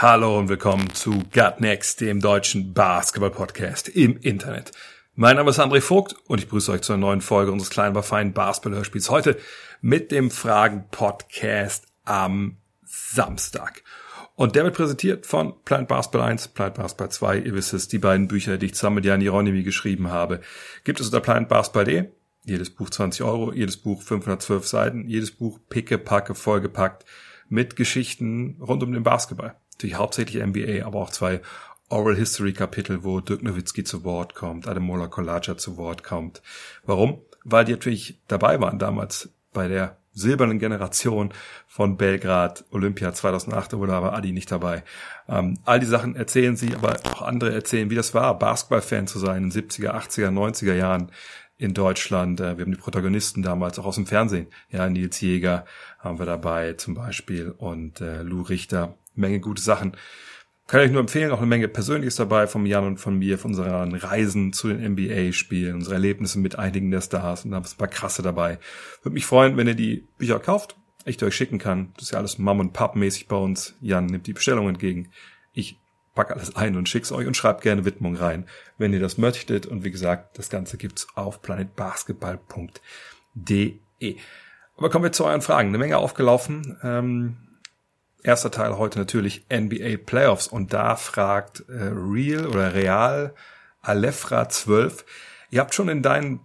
Hallo und willkommen zu Gut Next, dem deutschen Basketball-Podcast im Internet. Mein Name ist André Vogt und ich grüße euch zu einer neuen Folge unseres kleinen, aber feinen Basketball-Hörspiels. Heute mit dem Fragen-Podcast am Samstag. Und der wird präsentiert von Planet Basketball 1, Planet Basketball 2. Ihr wisst es, die beiden Bücher, die ich zusammen mit Jan Hieronymi geschrieben habe, gibt es unter planetbasketball.de. Jedes Buch 20 Euro, jedes Buch 512 Seiten, jedes Buch picke, packe, vollgepackt mit Geschichten rund um den Basketball. Natürlich hauptsächlich NBA, aber auch zwei Oral History Kapitel, wo Dirk Nowitzki zu Wort kommt, Ademola Kolaja zu Wort kommt. Warum? Weil die natürlich dabei waren damals bei der silbernen Generation von Belgrad, Olympia 2008, da wurde aber Adi nicht dabei. Ähm, all die Sachen erzählen sie, aber auch andere erzählen, wie das war, Basketball-Fan zu sein in 70er, 80er, 90er Jahren in Deutschland. Äh, Wir haben die Protagonisten damals auch aus dem Fernsehen. Ja, Nils Jäger haben wir dabei zum Beispiel und äh, Lou Richter. Menge gute Sachen. Kann ich euch nur empfehlen, auch eine Menge Persönliches dabei vom Jan und von mir, von unseren Reisen zu den NBA-Spielen, unsere Erlebnisse mit einigen der Stars und da ist ein paar krasse dabei. Würde mich freuen, wenn ihr die Bücher kauft, ich die euch schicken kann. Das ist ja alles Mom und Pap mäßig bei uns. Jan nimmt die Bestellung entgegen. Ich pack alles ein und schick's euch und schreibt gerne Widmung rein, wenn ihr das möchtet. Und wie gesagt, das Ganze gibt's auf planetbasketball.de. Aber kommen wir zu euren Fragen. Eine Menge aufgelaufen. Ähm, erster Teil heute natürlich NBA Playoffs und da fragt äh, Real oder Real Alefra 12. Ihr habt schon in deinen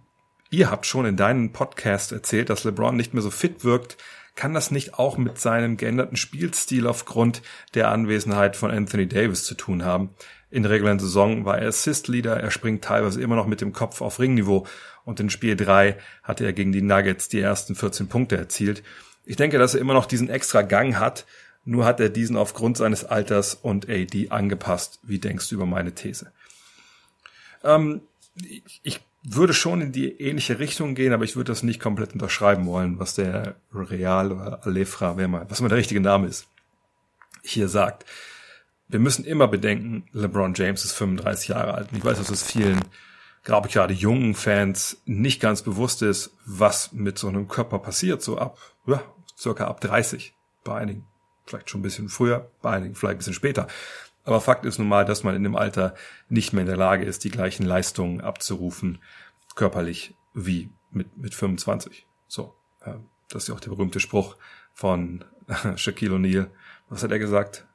ihr habt schon in deinen Podcast erzählt, dass LeBron nicht mehr so fit wirkt. Kann das nicht auch mit seinem geänderten Spielstil aufgrund der Anwesenheit von Anthony Davis zu tun haben? In der regulären Saison war er Assist-Leader, er springt teilweise immer noch mit dem Kopf auf Ringniveau und in Spiel 3 hatte er gegen die Nuggets die ersten 14 Punkte erzielt. Ich denke, dass er immer noch diesen extra Gang hat, nur hat er diesen aufgrund seines Alters und AD angepasst. Wie denkst du über meine These? Ähm, ich, würde schon in die ähnliche Richtung gehen, aber ich würde das nicht komplett unterschreiben wollen, was der Real oder Alefra, wer mal, was immer der richtige Name ist, hier sagt. Wir müssen immer bedenken, LeBron James ist 35 Jahre alt. Und ich weiß, dass es vielen, glaube ich, gerade jungen Fans nicht ganz bewusst ist, was mit so einem Körper passiert, so ab, ja, circa ab 30 bei einigen vielleicht schon ein bisschen früher, bei einigen vielleicht ein bisschen später. Aber Fakt ist nun mal, dass man in dem Alter nicht mehr in der Lage ist, die gleichen Leistungen abzurufen, körperlich wie mit, mit 25. So, äh, das ist ja auch der berühmte Spruch von Shaquille O'Neal. Was hat er gesagt?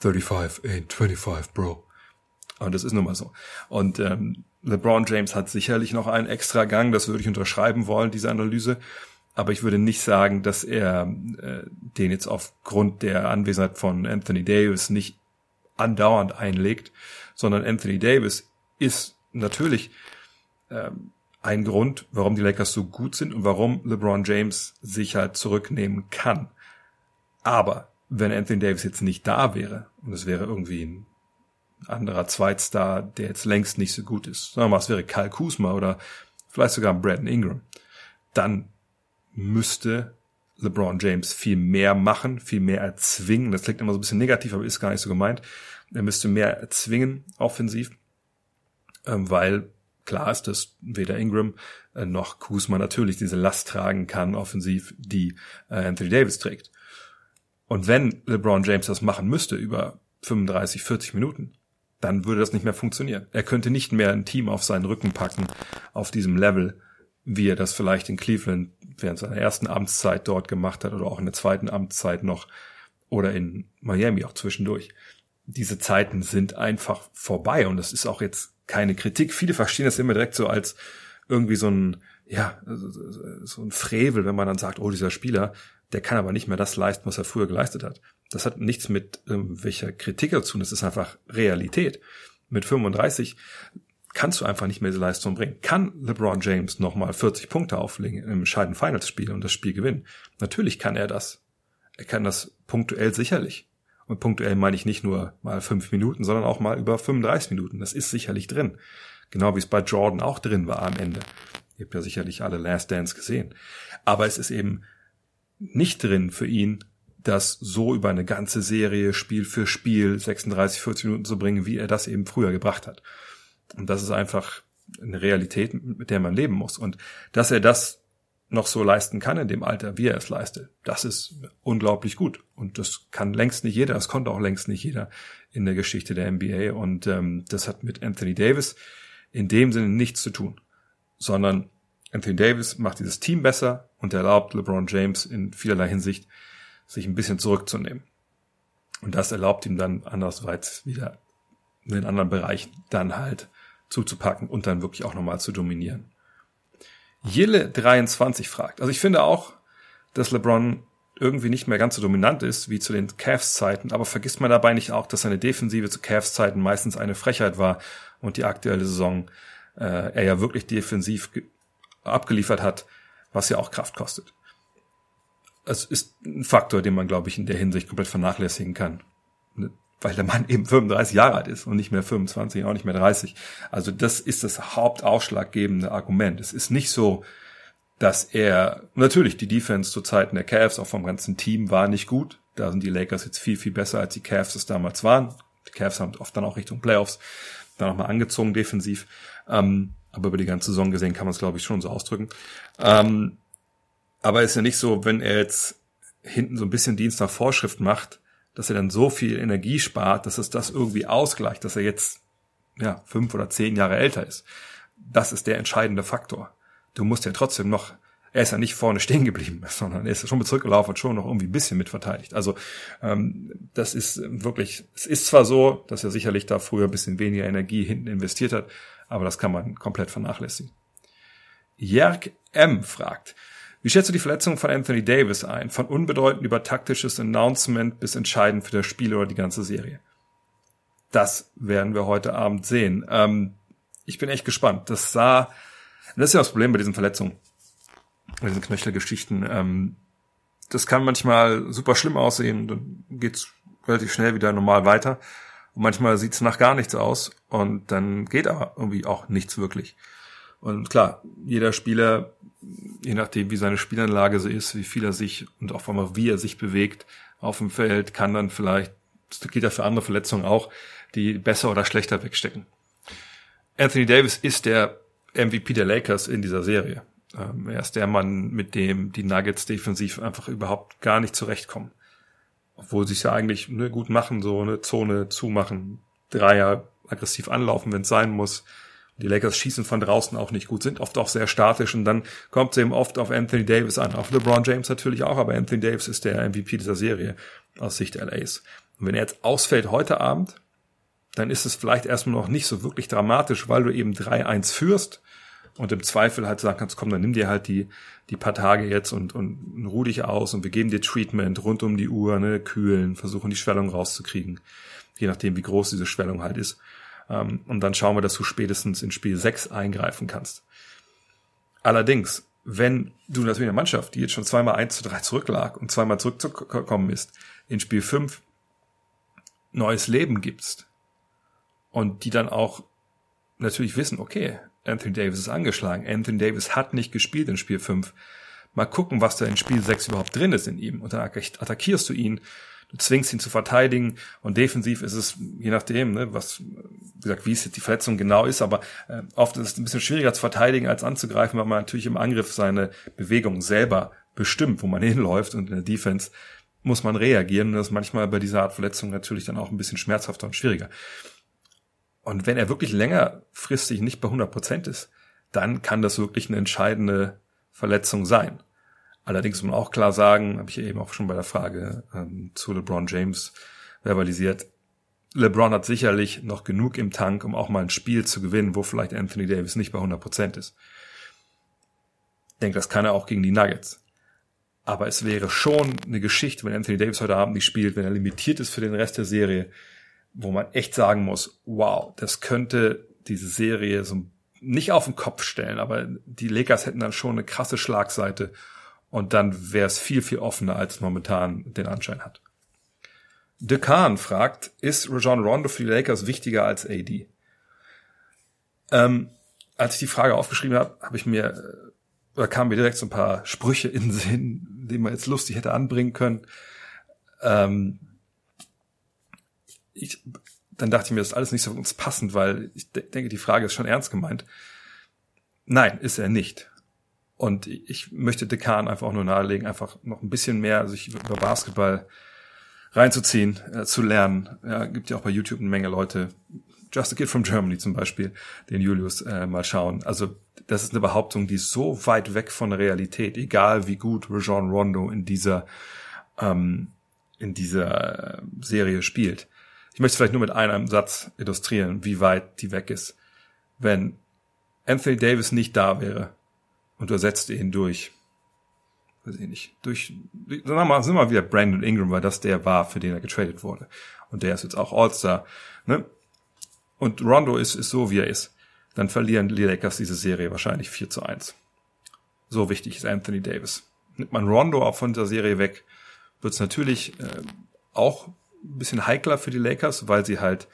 35 ain't 25, bro. Und das ist nun mal so. Und ähm, LeBron James hat sicherlich noch einen extra Gang, das würde ich unterschreiben wollen, diese Analyse aber ich würde nicht sagen, dass er äh, den jetzt aufgrund der Anwesenheit von Anthony Davis nicht andauernd einlegt, sondern Anthony Davis ist natürlich ähm, ein Grund, warum die Lakers so gut sind und warum LeBron James sich halt zurücknehmen kann. Aber wenn Anthony Davis jetzt nicht da wäre und es wäre irgendwie ein anderer Zweitstar, der jetzt längst nicht so gut ist, mal, es wäre Kyle Kuzma oder vielleicht sogar Brandon Ingram, dann müsste LeBron James viel mehr machen, viel mehr erzwingen. Das klingt immer so ein bisschen negativ, aber ist gar nicht so gemeint. Er müsste mehr erzwingen offensiv, ähm, weil klar ist, dass weder Ingram äh, noch Kuzma natürlich diese Last tragen kann offensiv, die äh, Anthony Davis trägt. Und wenn LeBron James das machen müsste über 35, 40 Minuten, dann würde das nicht mehr funktionieren. Er könnte nicht mehr ein Team auf seinen Rücken packen auf diesem Level, wie er das vielleicht in Cleveland während seiner ersten Amtszeit dort gemacht hat oder auch in der zweiten Amtszeit noch oder in Miami auch zwischendurch. Diese Zeiten sind einfach vorbei und das ist auch jetzt keine Kritik. Viele verstehen das immer direkt so als irgendwie so ein, ja, so ein Frevel, wenn man dann sagt, oh, dieser Spieler, der kann aber nicht mehr das leisten, was er früher geleistet hat. Das hat nichts mit welcher Kritik zu tun, das ist einfach Realität. Mit 35 kannst du einfach nicht mehr diese Leistung bringen. Kann LeBron James nochmal 40 Punkte auflegen im entscheidenden Finals-Spiel und das Spiel gewinnen? Natürlich kann er das. Er kann das punktuell sicherlich. Und punktuell meine ich nicht nur mal fünf Minuten, sondern auch mal über 35 Minuten. Das ist sicherlich drin. Genau wie es bei Jordan auch drin war am Ende. Ihr habt ja sicherlich alle Last Dance gesehen. Aber es ist eben nicht drin für ihn, das so über eine ganze Serie Spiel für Spiel 36, 40 Minuten zu bringen, wie er das eben früher gebracht hat. Und das ist einfach eine Realität, mit der man leben muss. Und dass er das noch so leisten kann in dem Alter, wie er es leistet, das ist unglaublich gut. Und das kann längst nicht jeder, das konnte auch längst nicht jeder in der Geschichte der NBA. Und ähm, das hat mit Anthony Davis in dem Sinne nichts zu tun, sondern Anthony Davis macht dieses Team besser und erlaubt LeBron James in vielerlei Hinsicht, sich ein bisschen zurückzunehmen. Und das erlaubt ihm dann andersweit wieder in den anderen Bereichen dann halt zuzupacken und dann wirklich auch nochmal zu dominieren. Jille 23 fragt, also ich finde auch, dass LeBron irgendwie nicht mehr ganz so dominant ist wie zu den Cavs-Zeiten, aber vergisst man dabei nicht auch, dass seine Defensive zu Cavs-Zeiten meistens eine Frechheit war und die aktuelle Saison äh, er ja wirklich defensiv abgeliefert hat, was ja auch Kraft kostet. Es ist ein Faktor, den man, glaube ich, in der Hinsicht komplett vernachlässigen kann. Weil der Mann eben 35 Jahre alt ist und nicht mehr 25, auch nicht mehr 30. Also das ist das hauptausschlaggebende Argument. Es ist nicht so, dass er, natürlich, die Defense zu Zeiten der Cavs, auch vom ganzen Team, war nicht gut. Da sind die Lakers jetzt viel, viel besser, als die Cavs es damals waren. Die Cavs haben oft dann auch Richtung Playoffs dann nochmal angezogen defensiv. Ähm, aber über die ganze Saison gesehen kann man es, glaube ich, schon so ausdrücken. Ähm, aber ist ja nicht so, wenn er jetzt hinten so ein bisschen Dienst nach Vorschrift macht, dass er dann so viel Energie spart, dass es das irgendwie ausgleicht, dass er jetzt ja fünf oder zehn Jahre älter ist. Das ist der entscheidende Faktor. Du musst ja trotzdem noch, er ist ja nicht vorne stehen geblieben, sondern er ist schon mit zurückgelaufen und schon noch irgendwie ein bisschen mitverteidigt. Also ähm, das ist wirklich, es ist zwar so, dass er sicherlich da früher ein bisschen weniger Energie hinten investiert hat, aber das kann man komplett vernachlässigen. Jörg M. fragt, wie schätzt du die Verletzung von Anthony Davis ein? Von unbedeutend über taktisches Announcement bis entscheidend für das Spiel oder die ganze Serie? Das werden wir heute Abend sehen. Ähm, ich bin echt gespannt. Das sah, das ist ja das Problem bei diesen Verletzungen, bei diesen Knöchelgeschichten. Ähm, das kann manchmal super schlimm aussehen, dann geht's relativ schnell wieder normal weiter. Und manchmal sieht's nach gar nichts aus und dann geht aber irgendwie auch nichts wirklich. Und klar, jeder Spieler, je nachdem wie seine Spielanlage so ist, wie viel er sich und auch einmal wie er sich bewegt auf dem Feld, kann dann vielleicht, das geht ja für andere Verletzungen auch, die besser oder schlechter wegstecken. Anthony Davis ist der MVP der Lakers in dieser Serie. Ähm, er ist der Mann, mit dem die Nuggets defensiv einfach überhaupt gar nicht zurechtkommen. Obwohl sie es ja eigentlich ne, gut machen, so eine Zone zumachen, Dreier aggressiv anlaufen, wenn es sein muss. Die Lakers schießen von draußen auch nicht gut, sind oft auch sehr statisch und dann kommt es eben oft auf Anthony Davis an. Auf LeBron James natürlich auch, aber Anthony Davis ist der MVP dieser Serie aus Sicht LAs. Und wenn er jetzt ausfällt heute Abend, dann ist es vielleicht erstmal noch nicht so wirklich dramatisch, weil du eben 3-1 führst und im Zweifel halt sagen kannst, komm, dann nimm dir halt die, die paar Tage jetzt und, und ruh dich aus und wir geben dir Treatment rund um die Uhr, ne, kühlen, versuchen die Schwellung rauszukriegen, je nachdem, wie groß diese Schwellung halt ist. Ähm, und dann schauen wir, dass du spätestens in Spiel 6 eingreifen kannst. Allerdings, wenn du natürlich eine Mannschaft, die jetzt schon zweimal 1 zu 3 zurücklag und zweimal zurückzukommen ist, in Spiel 5 neues Leben gibst und die dann auch natürlich wissen, okay, Anthony Davis ist angeschlagen, Anthony Davis hat nicht gespielt in Spiel 5. Mal gucken, was da in Spiel 6 überhaupt drin ist in ihm. Und dann attackierst du ihn du zwingst ihn zu verteidigen und defensiv ist es, je nachdem, ne, was, wie gesagt, wie es jetzt die Verletzung genau ist, aber äh, oft ist es ein bisschen schwieriger zu verteidigen als anzugreifen, weil man natürlich im Angriff seine Bewegung selber bestimmt, wo man hinläuft und in der Defense muss man reagieren und das ist manchmal bei dieser Art Verletzung natürlich dann auch ein bisschen schmerzhafter und schwieriger. Und wenn er wirklich längerfristig nicht bei 100 Prozent ist, dann kann das wirklich eine entscheidende Verletzung sein. Allerdings muss man auch klar sagen, habe ich eben auch schon bei der Frage ähm, zu LeBron James verbalisiert, LeBron hat sicherlich noch genug im Tank, um auch mal ein Spiel zu gewinnen, wo vielleicht Anthony Davis nicht bei 100 Prozent ist. Ich denke, das kann er auch gegen die Nuggets. Aber es wäre schon eine Geschichte, wenn Anthony Davis heute Abend nicht spielt, wenn er limitiert ist für den Rest der Serie, wo man echt sagen muss, wow, das könnte diese Serie so nicht auf den Kopf stellen, aber die Lakers hätten dann schon eine krasse Schlagseite und dann wäre es viel, viel offener, als momentan den Anschein hat. Dekan fragt, ist Rajon Rondo für die Lakers wichtiger als AD? Ähm, als ich die Frage aufgeschrieben habe, habe ich mir, äh, oder kamen mir direkt so ein paar Sprüche in den Sinn, die man jetzt lustig hätte anbringen können. Ähm, ich, dann dachte ich mir, das ist alles nicht so für uns passend, weil ich de denke, die Frage ist schon ernst gemeint. Nein, ist er nicht. Und ich möchte Dekan einfach auch nur nahelegen, einfach noch ein bisschen mehr sich über Basketball reinzuziehen, äh, zu lernen. Ja, gibt ja auch bei YouTube eine Menge Leute, Just a Kid from Germany zum Beispiel, den Julius äh, mal schauen. Also das ist eine Behauptung, die so weit weg von der Realität, egal wie gut Rajon Rondo in dieser ähm, in dieser Serie spielt. Ich möchte vielleicht nur mit einem Satz illustrieren, wie weit die weg ist. Wenn Anthony Davis nicht da wäre und du ersetzt ihn durch, weiß ich nicht, durch, sagen wir sind wir wieder Brandon Ingram, weil das der war, für den er getradet wurde. Und der ist jetzt auch All-Star, ne? Und Rondo ist, ist so, wie er ist. Dann verlieren die Lakers diese Serie wahrscheinlich 4 zu 1. So wichtig ist Anthony Davis. Nimmt man Rondo auch von der Serie weg, wird es natürlich äh, auch ein bisschen heikler für die Lakers, weil sie halt,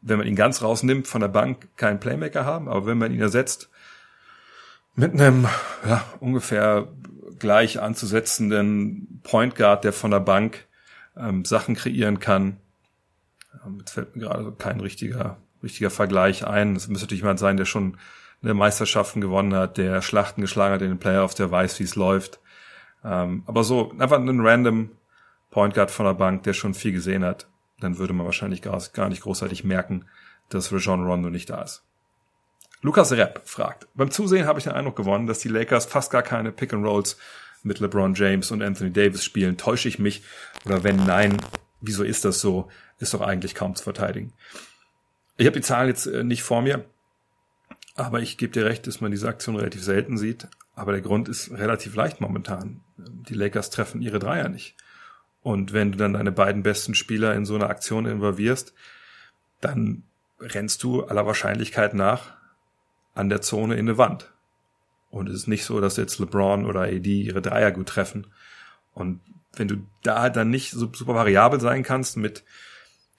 wenn man ihn ganz rausnimmt von der Bank, keinen Playmaker haben. Aber wenn man ihn ersetzt mit einem ja, ungefähr gleich anzusetzenden Point Guard, der von der Bank ähm, Sachen kreieren kann, ähm, jetzt fällt mir gerade kein richtiger, richtiger Vergleich ein. Es müsste natürlich jemand sein, der schon eine Meisterschaften gewonnen hat, der Schlachten geschlagen hat in den Playoffs, der weiß, wie es läuft. Ähm, aber so einfach einen random Point Guard von der Bank, der schon viel gesehen hat, dann würde man wahrscheinlich gar, gar nicht großartig merken, dass Rajon Rondo nicht da ist. Lukas Repp fragt, beim Zusehen habe ich den Eindruck gewonnen, dass die Lakers fast gar keine Pick and Rolls mit LeBron James und Anthony Davis spielen. Täusche ich mich? Oder wenn nein, wieso ist das so? Ist doch eigentlich kaum zu verteidigen. Ich habe die Zahlen jetzt äh, nicht vor mir, aber ich gebe dir recht, dass man diese Aktion relativ selten sieht. Aber der Grund ist relativ leicht momentan. Die Lakers treffen ihre Dreier nicht. Und wenn du dann deine beiden besten Spieler in so eine Aktion involvierst, dann rennst du aller Wahrscheinlichkeit nach an der Zone in eine Wand. Und es ist nicht so, dass jetzt LeBron oder AD ihre Dreier gut treffen. Und wenn du da dann nicht so super variabel sein kannst mit,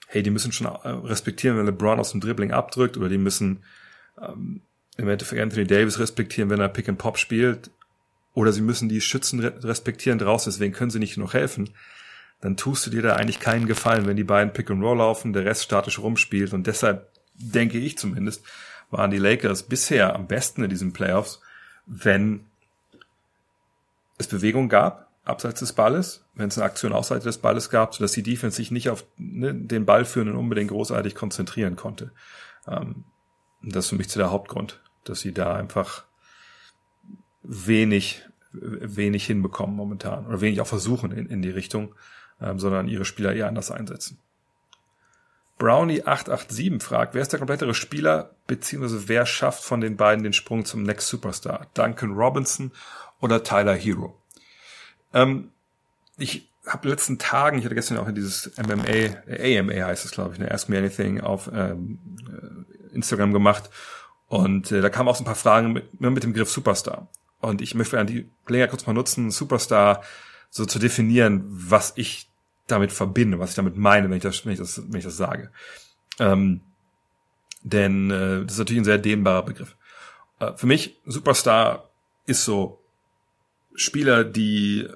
hey, die müssen schon äh, respektieren, wenn LeBron aus dem Dribbling abdrückt, oder die müssen ähm, im Endeffekt Anthony Davis respektieren, wenn er Pick and Pop spielt, oder sie müssen die Schützen respektieren draußen, deswegen können sie nicht noch helfen, dann tust du dir da eigentlich keinen Gefallen, wenn die beiden Pick and Roll laufen, der Rest statisch rumspielt und deshalb denke ich zumindest, waren die Lakers bisher am besten in diesen Playoffs, wenn es Bewegung gab, abseits des Balles, wenn es eine Aktion außerhalb des Balles gab, sodass die Defense sich nicht auf ne, den Ballführenden unbedingt großartig konzentrieren konnte. Ähm, das ist für mich zu der Hauptgrund, dass sie da einfach wenig, wenig hinbekommen momentan oder wenig auch versuchen in, in die Richtung, ähm, sondern ihre Spieler eher anders einsetzen. Brownie887 fragt, wer ist der komplettere Spieler, beziehungsweise wer schafft von den beiden den Sprung zum Next Superstar? Duncan Robinson oder Tyler Hero? Ähm, ich habe letzten Tagen, ich hatte gestern auch in dieses MMA, AMA heißt es, glaube ich, ne, Ask Me Anything auf ähm, äh, Instagram gemacht. Und äh, da kamen auch so ein paar Fragen mit, mit dem Griff Superstar. Und ich möchte an die Gelegenheit kurz mal nutzen, Superstar so zu definieren, was ich damit verbinde, was ich damit meine, wenn ich das, wenn ich das, wenn ich das sage. Ähm, denn äh, das ist natürlich ein sehr dehnbarer Begriff. Äh, für mich, Superstar ist so Spieler, die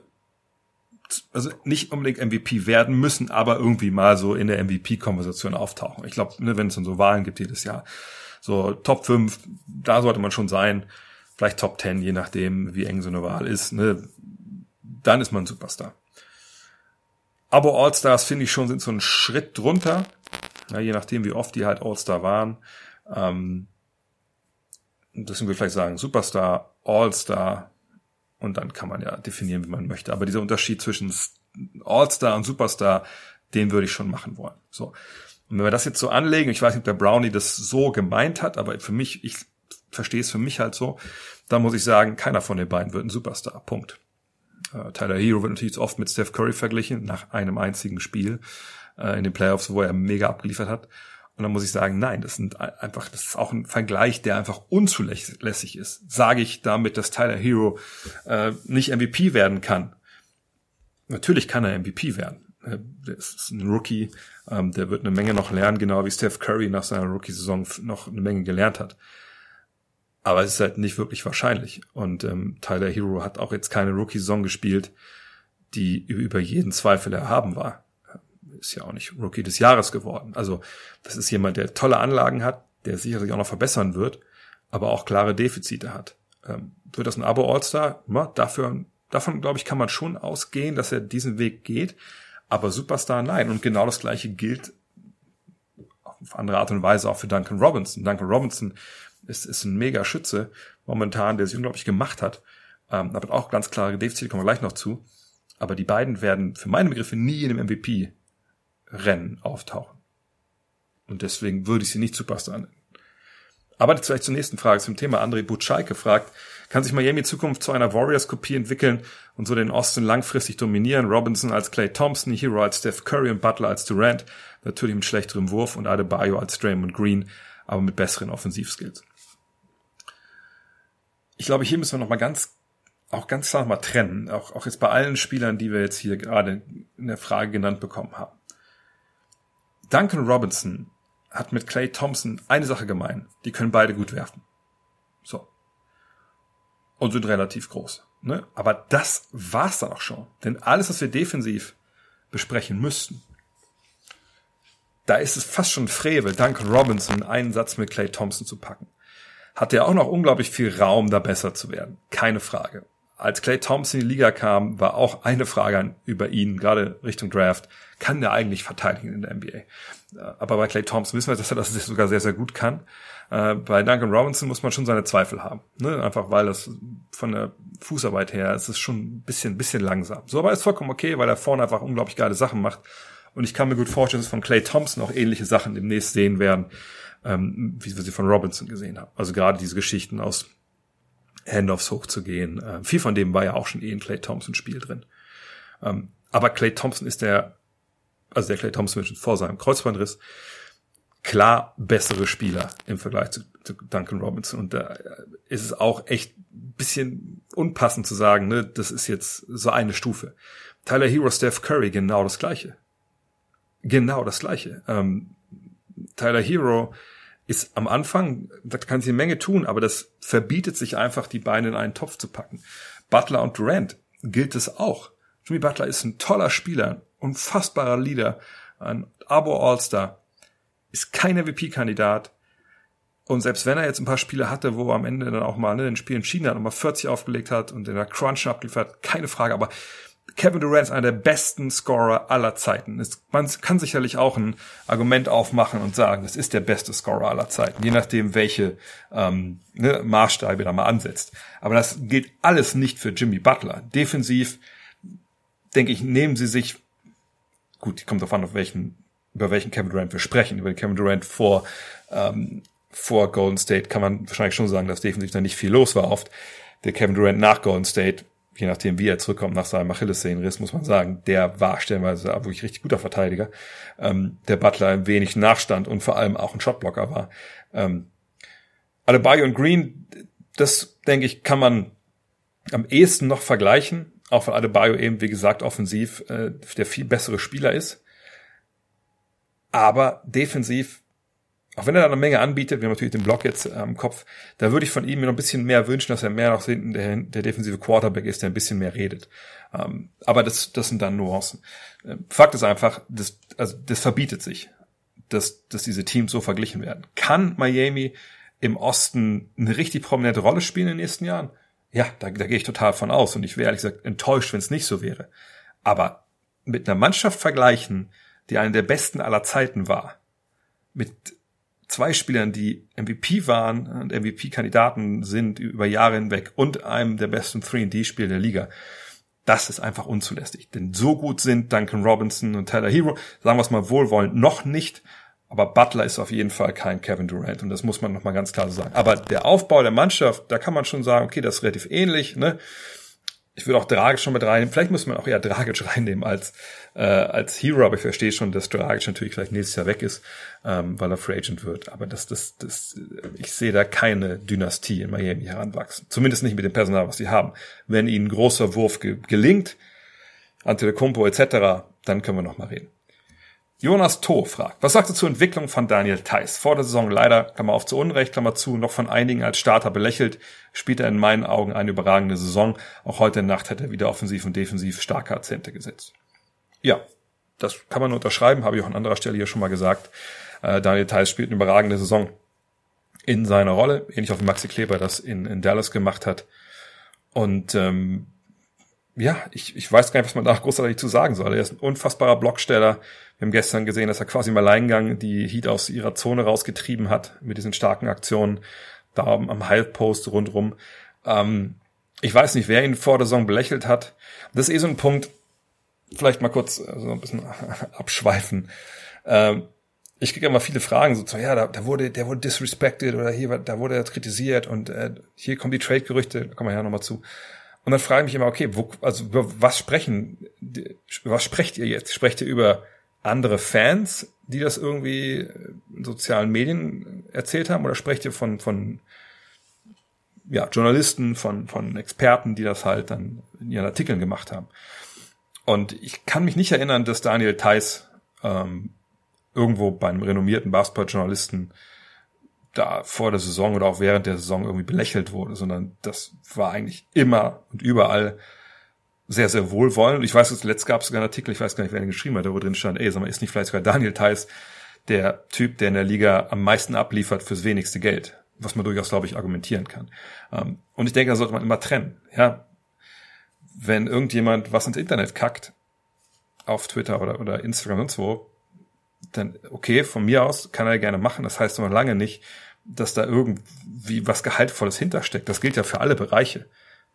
also nicht unbedingt MVP werden müssen, aber irgendwie mal so in der MVP-Konversation auftauchen. Ich glaube, ne, wenn es dann so Wahlen gibt jedes Jahr, so Top 5, da sollte man schon sein, vielleicht Top 10, je nachdem, wie eng so eine Wahl ist, ne, dann ist man Superstar. Aber All-Stars finde ich schon sind so einen Schritt drunter, ja, je nachdem, wie oft die halt All-Star waren. Ähm, deswegen würde ich vielleicht sagen Superstar, All-Star, und dann kann man ja definieren, wie man möchte. Aber dieser Unterschied zwischen All-Star und Superstar, den würde ich schon machen wollen. So. Und wenn wir das jetzt so anlegen, ich weiß nicht, ob der Brownie das so gemeint hat, aber für mich, ich verstehe es für mich halt so, dann muss ich sagen, keiner von den beiden wird ein Superstar. Punkt. Uh, Tyler Hero wird natürlich oft mit Steph Curry verglichen, nach einem einzigen Spiel uh, in den Playoffs, wo er mega abgeliefert hat. Und dann muss ich sagen, nein, das sind einfach, das ist auch ein Vergleich, der einfach unzulässig ist. Sage ich damit, dass Tyler Hero äh, nicht MVP werden kann? Natürlich kann er MVP werden. Äh, Der ist ein Rookie, ähm, der wird eine Menge noch lernen, genau wie Steph Curry nach seiner Rookie-Saison noch eine Menge gelernt hat. Aber es ist halt nicht wirklich wahrscheinlich. Und ähm, Tyler Hero hat auch jetzt keine Rookie-Saison gespielt, die über jeden Zweifel erhaben war. Ist ja auch nicht Rookie des Jahres geworden. Also das ist jemand, der tolle Anlagen hat, der sicherlich auch noch verbessern wird, aber auch klare Defizite hat. Ähm, wird das ein Abo-All-Star? Ja, dafür, davon, glaube ich, kann man schon ausgehen, dass er diesen Weg geht. Aber Superstar nein. Und genau das gleiche gilt auf andere Art und Weise auch für Duncan Robinson. Duncan Robinson ist, ist ein mega Schütze momentan, der sich unglaublich gemacht hat. Ähm, aber auch ganz klare Defizite, kommen wir gleich noch zu. Aber die beiden werden für meine Begriffe nie in dem MVP-Rennen auftauchen. Und deswegen würde ich sie nicht Superstar nennen. Aber vielleicht zur nächsten Frage zum Thema. André Butschalke fragt, kann sich Miami in Zukunft zu einer Warriors-Kopie entwickeln und so den Osten langfristig dominieren? Robinson als Clay Thompson, Hero als Steph Curry und Butler als Durant, natürlich mit schlechterem Wurf und Adebayo als Draymond Green, aber mit besseren Offensivskills. Ich glaube, hier müssen wir nochmal ganz, auch ganz klar mal trennen, auch, auch jetzt bei allen Spielern, die wir jetzt hier gerade in der Frage genannt bekommen haben. Duncan Robinson hat mit Clay Thompson eine Sache gemein. Die können beide gut werfen. So. Und sind relativ groß. Ne? Aber das war's dann auch schon. Denn alles, was wir defensiv besprechen müssten, da ist es fast schon Frevel, Duncan Robinson einen Satz mit Clay Thompson zu packen. Hat er auch noch unglaublich viel Raum, da besser zu werden. Keine Frage. Als Clay Thompson in die Liga kam, war auch eine Frage über ihn, gerade Richtung Draft. Kann der eigentlich verteidigen in der NBA? Aber bei Clay Thompson wissen wir, dass er das sogar sehr, sehr gut kann. Äh, bei Duncan Robinson muss man schon seine Zweifel haben. Ne? Einfach weil das von der Fußarbeit her ist es schon ein bisschen, bisschen langsam. So, aber ist vollkommen okay, weil er vorne einfach unglaublich geile Sachen macht. Und ich kann mir gut vorstellen, dass von Clay Thompson auch ähnliche Sachen demnächst sehen werden, ähm, wie wir sie von Robinson gesehen haben. Also gerade diese Geschichten aus Handoffs hochzugehen. Äh, viel von dem war ja auch schon eh in Clay Thompson Spiel drin. Ähm, aber Clay Thompson ist der also der Clay Thompson vor seinem Kreuzbandriss, klar bessere Spieler im Vergleich zu, zu Duncan Robinson. Und da ist es auch echt bisschen unpassend zu sagen, ne, das ist jetzt so eine Stufe. Tyler Hero, Steph Curry, genau das Gleiche. Genau das Gleiche. Ähm, Tyler Hero ist am Anfang, da kann sie eine Menge tun, aber das verbietet sich einfach, die Beine in einen Topf zu packen. Butler und Durant gilt es auch. Jimmy Butler ist ein toller Spieler, unfassbarer Leader, ein Abo All-Star, ist kein MVP-Kandidat. Und selbst wenn er jetzt ein paar Spiele hatte, wo er am Ende dann auch mal ne, ein Spiel entschieden hat und mal 40 aufgelegt hat und in der Crunch abgeliefert, keine Frage, aber Kevin Durant ist einer der besten Scorer aller Zeiten. man kann sicherlich auch ein Argument aufmachen und sagen, das ist der beste Scorer aller Zeiten, je nachdem, welche ähm, ne, Maßstabe da mal ansetzt. Aber das gilt alles nicht für Jimmy Butler. Defensiv, denke ich, nehmen sie sich gut, kommt davon, auf welchen, über welchen Kevin Durant wir sprechen. Über den Kevin Durant vor, ähm, vor Golden State kann man wahrscheinlich schon sagen, dass definitiv da nicht viel los war oft. Der Kevin Durant nach Golden State, je nachdem wie er zurückkommt nach seinem Achillessehnenriss, muss man sagen, der war stellenweise wirklich richtig guter Verteidiger. Ähm, der Butler ein wenig Nachstand und vor allem auch ein Shotblocker war. Ähm, Adebayo und Green, das denke ich, kann man am ehesten noch vergleichen auch weil Adebayo eben, wie gesagt, offensiv äh, der viel bessere Spieler ist. Aber defensiv, auch wenn er da eine Menge anbietet, wir haben natürlich den Block jetzt am ähm, Kopf, da würde ich von ihm mir noch ein bisschen mehr wünschen, dass er mehr noch hinten der, der defensive Quarterback ist, der ein bisschen mehr redet. Ähm, aber das, das sind dann Nuancen. Äh, Fakt ist einfach, das, also das verbietet sich, dass, dass diese Teams so verglichen werden. Kann Miami im Osten eine richtig prominente Rolle spielen in den nächsten Jahren? Ja, da, da gehe ich total von aus und ich wäre ehrlich gesagt enttäuscht, wenn es nicht so wäre. Aber mit einer Mannschaft vergleichen, die eine der besten aller Zeiten war, mit zwei Spielern, die MVP waren und MVP-Kandidaten sind über Jahre hinweg und einem der besten 3D-Spieler der Liga, das ist einfach unzulässig. Denn so gut sind Duncan Robinson und Tyler Hero, sagen wir es mal wohlwollend, noch nicht. Aber Butler ist auf jeden Fall kein Kevin Durant und das muss man nochmal ganz klar so sagen. Aber der Aufbau der Mannschaft, da kann man schon sagen, okay, das ist relativ ähnlich. Ne? Ich würde auch Dragic schon mit reinnehmen. Vielleicht muss man auch eher Dragic reinnehmen als, äh, als Hero, aber ich verstehe schon, dass Dragic natürlich vielleicht nächstes Jahr weg ist, ähm, weil er Free Agent wird. Aber das, das, das, ich sehe da keine Dynastie in Miami heranwachsen. Zumindest nicht mit dem Personal, was sie haben. Wenn ihnen großer Wurf ge gelingt, Antetokounmpo etc., dann können wir noch mal reden. Jonas To fragt, was sagst du zur Entwicklung von Daniel Theiss? Vor der Saison leider, Klammer auf zu Unrecht, Klammer zu, noch von einigen als Starter belächelt, spielt er in meinen Augen eine überragende Saison. Auch heute Nacht hat er wieder offensiv und defensiv starke Akzente gesetzt. Ja, das kann man unterschreiben, habe ich auch an anderer Stelle hier schon mal gesagt. Äh, Daniel Theiss spielt eine überragende Saison in seiner Rolle, ähnlich auch wie Maxi Kleber das in, in Dallas gemacht hat. Und ähm, ja, ich, ich weiß gar nicht, was man da großartig zu sagen soll. Er ist ein unfassbarer Blocksteller. Wir haben gestern gesehen, dass er quasi im Alleingang die Heat aus ihrer Zone rausgetrieben hat mit diesen starken Aktionen da am Halbpost rundrum. Ähm, ich weiß nicht, wer ihn vor der Saison belächelt hat. Das ist eh so ein Punkt, vielleicht mal kurz äh, so ein bisschen abschweifen. Ähm, ich kriege immer viele Fragen, so, ja, da, da wurde, der wurde disrespected oder hier, da wurde er kritisiert und äh, hier kommen die Trade-Gerüchte, da kommen wir ja nochmal zu. Und dann frage ich mich immer, okay, wo, also über was sprechen, was sprecht ihr jetzt? Sprecht ihr über andere Fans, die das irgendwie in sozialen Medien erzählt haben, oder sprecht ihr von, von ja, Journalisten, von, von Experten, die das halt dann in ihren Artikeln gemacht haben? Und ich kann mich nicht erinnern, dass Daniel Theiss ähm, irgendwo beim renommierten Basketballjournalisten da vor der Saison oder auch während der Saison irgendwie belächelt wurde, sondern das war eigentlich immer und überall sehr, sehr wohlwollend. Ich weiß, zuletzt gab es sogar einen Artikel, ich weiß gar nicht, wer den geschrieben hat, wo drin stand, ey, sag mal, ist nicht vielleicht sogar Daniel Theiss der Typ, der in der Liga am meisten abliefert fürs wenigste Geld, was man durchaus, glaube ich, argumentieren kann. Ähm, und ich denke, da sollte man immer trennen. Ja, wenn irgendjemand was ins Internet kackt, auf Twitter oder, oder Instagram und so, dann okay, von mir aus kann er gerne machen. Das heißt noch lange nicht, dass da irgendwie was Gehaltvolles hintersteckt. Das gilt ja für alle Bereiche.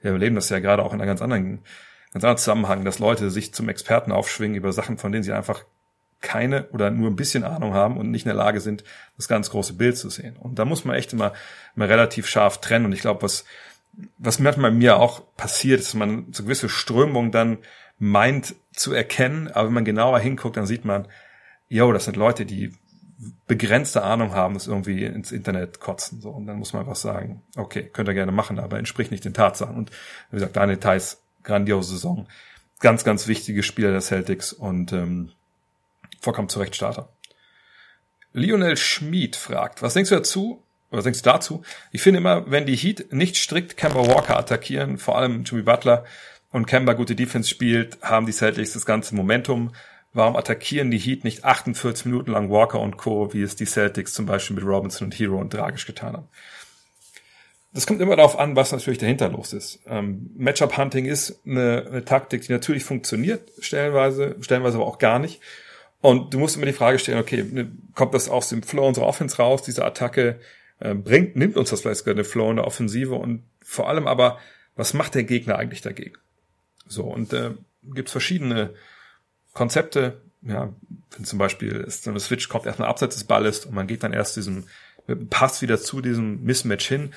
Wir erleben das ja gerade auch in einem ganz anderen, ganz anderen Zusammenhang, dass Leute sich zum Experten aufschwingen über Sachen, von denen sie einfach keine oder nur ein bisschen Ahnung haben und nicht in der Lage sind, das ganz große Bild zu sehen. Und da muss man echt immer, immer relativ scharf trennen. Und ich glaube, was, was manchmal mir auch passiert, ist, dass man so gewisse Strömung dann meint zu erkennen, aber wenn man genauer hinguckt, dann sieht man, yo, das sind Leute, die begrenzte Ahnung haben, das irgendwie ins Internet kotzen. So. Und dann muss man einfach sagen, okay, könnt ihr gerne machen, aber entspricht nicht den Tatsachen. Und wie gesagt, Daniel Theiss, grandiose Saison. Ganz, ganz wichtige Spieler der Celtics und ähm, vollkommen zu Recht Starter. Lionel Schmid fragt, was denkst du dazu? Was denkst du dazu? Ich finde immer, wenn die Heat nicht strikt Kemba Walker attackieren, vor allem Jimmy Butler, und Kemba gute Defense spielt, haben die Celtics das ganze Momentum. Warum attackieren die Heat nicht 48 Minuten lang Walker und Co., wie es die Celtics zum Beispiel mit Robinson und Hero und Dragisch getan haben? Das kommt immer darauf an, was natürlich dahinter los ist. Ähm, Matchup-Hunting ist eine, eine Taktik, die natürlich funktioniert, stellenweise, stellenweise aber auch gar nicht. Und du musst immer die Frage stellen, okay, ne, kommt das aus dem Flow unserer Offense raus, diese Attacke, äh, bringt, nimmt uns das vielleicht sogar eine Flow in der Offensive und vor allem aber, was macht der Gegner eigentlich dagegen? So, und äh, gibt verschiedene Konzepte, ja, wenn zum Beispiel ist eine Switch kommt erstmal abseits des Balles und man geht dann erst diesem Pass wieder zu diesem Mismatch hin,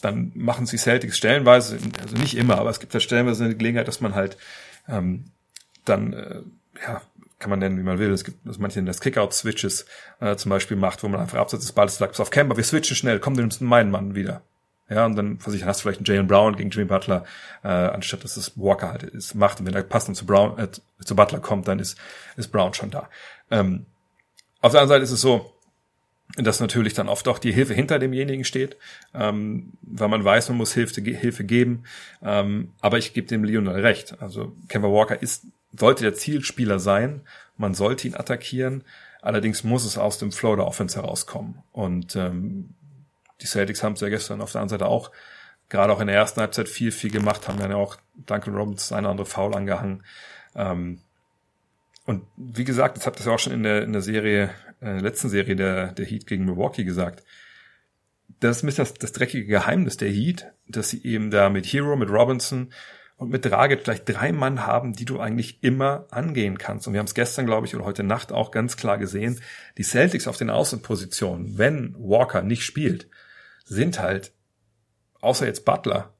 dann machen sie Celtics stellenweise, also nicht immer, aber es gibt ja stellenweise eine Gelegenheit, dass man halt ähm, dann, äh, ja, kann man nennen, wie man will. Es gibt, dass manche das Kickout-Switches äh, zum Beispiel macht, wo man einfach abseits des Balles sagt, auf Camper, wir switchen schnell, komm, du nimmst meinen Mann wieder. Ja, und dann ich, hast du vielleicht einen Jalen Brown gegen Jimmy Butler, äh, anstatt dass es Walker halt ist, macht. Und wenn er passend zu Brown, äh, zu Butler kommt, dann ist, ist Brown schon da. Ähm, auf der anderen Seite ist es so, dass natürlich dann oft auch die Hilfe hinter demjenigen steht, ähm, weil man weiß, man muss Hilfe, Hilfe geben. Ähm, aber ich gebe dem Lionel recht. Also Kevin Walker ist, sollte der Zielspieler sein. Man sollte ihn attackieren. Allerdings muss es aus dem Flow der Offense herauskommen. Und ähm, die Celtics haben es ja gestern auf der anderen Seite auch, gerade auch in der ersten Halbzeit viel, viel gemacht, haben dann ja auch Duncan Robbins eine andere Foul angehangen. Ähm, und wie gesagt, das habt ihr ja auch schon in der, in der Serie, äh, letzten Serie der, der Heat gegen Milwaukee gesagt. Das ist das, das dreckige Geheimnis der Heat, dass sie eben da mit Hero, mit Robinson und mit Dragic gleich drei Mann haben, die du eigentlich immer angehen kannst. Und wir haben es gestern, glaube ich, oder heute Nacht auch ganz klar gesehen. Die Celtics auf den Außenpositionen, wenn Walker nicht spielt, sind halt, außer jetzt Butler,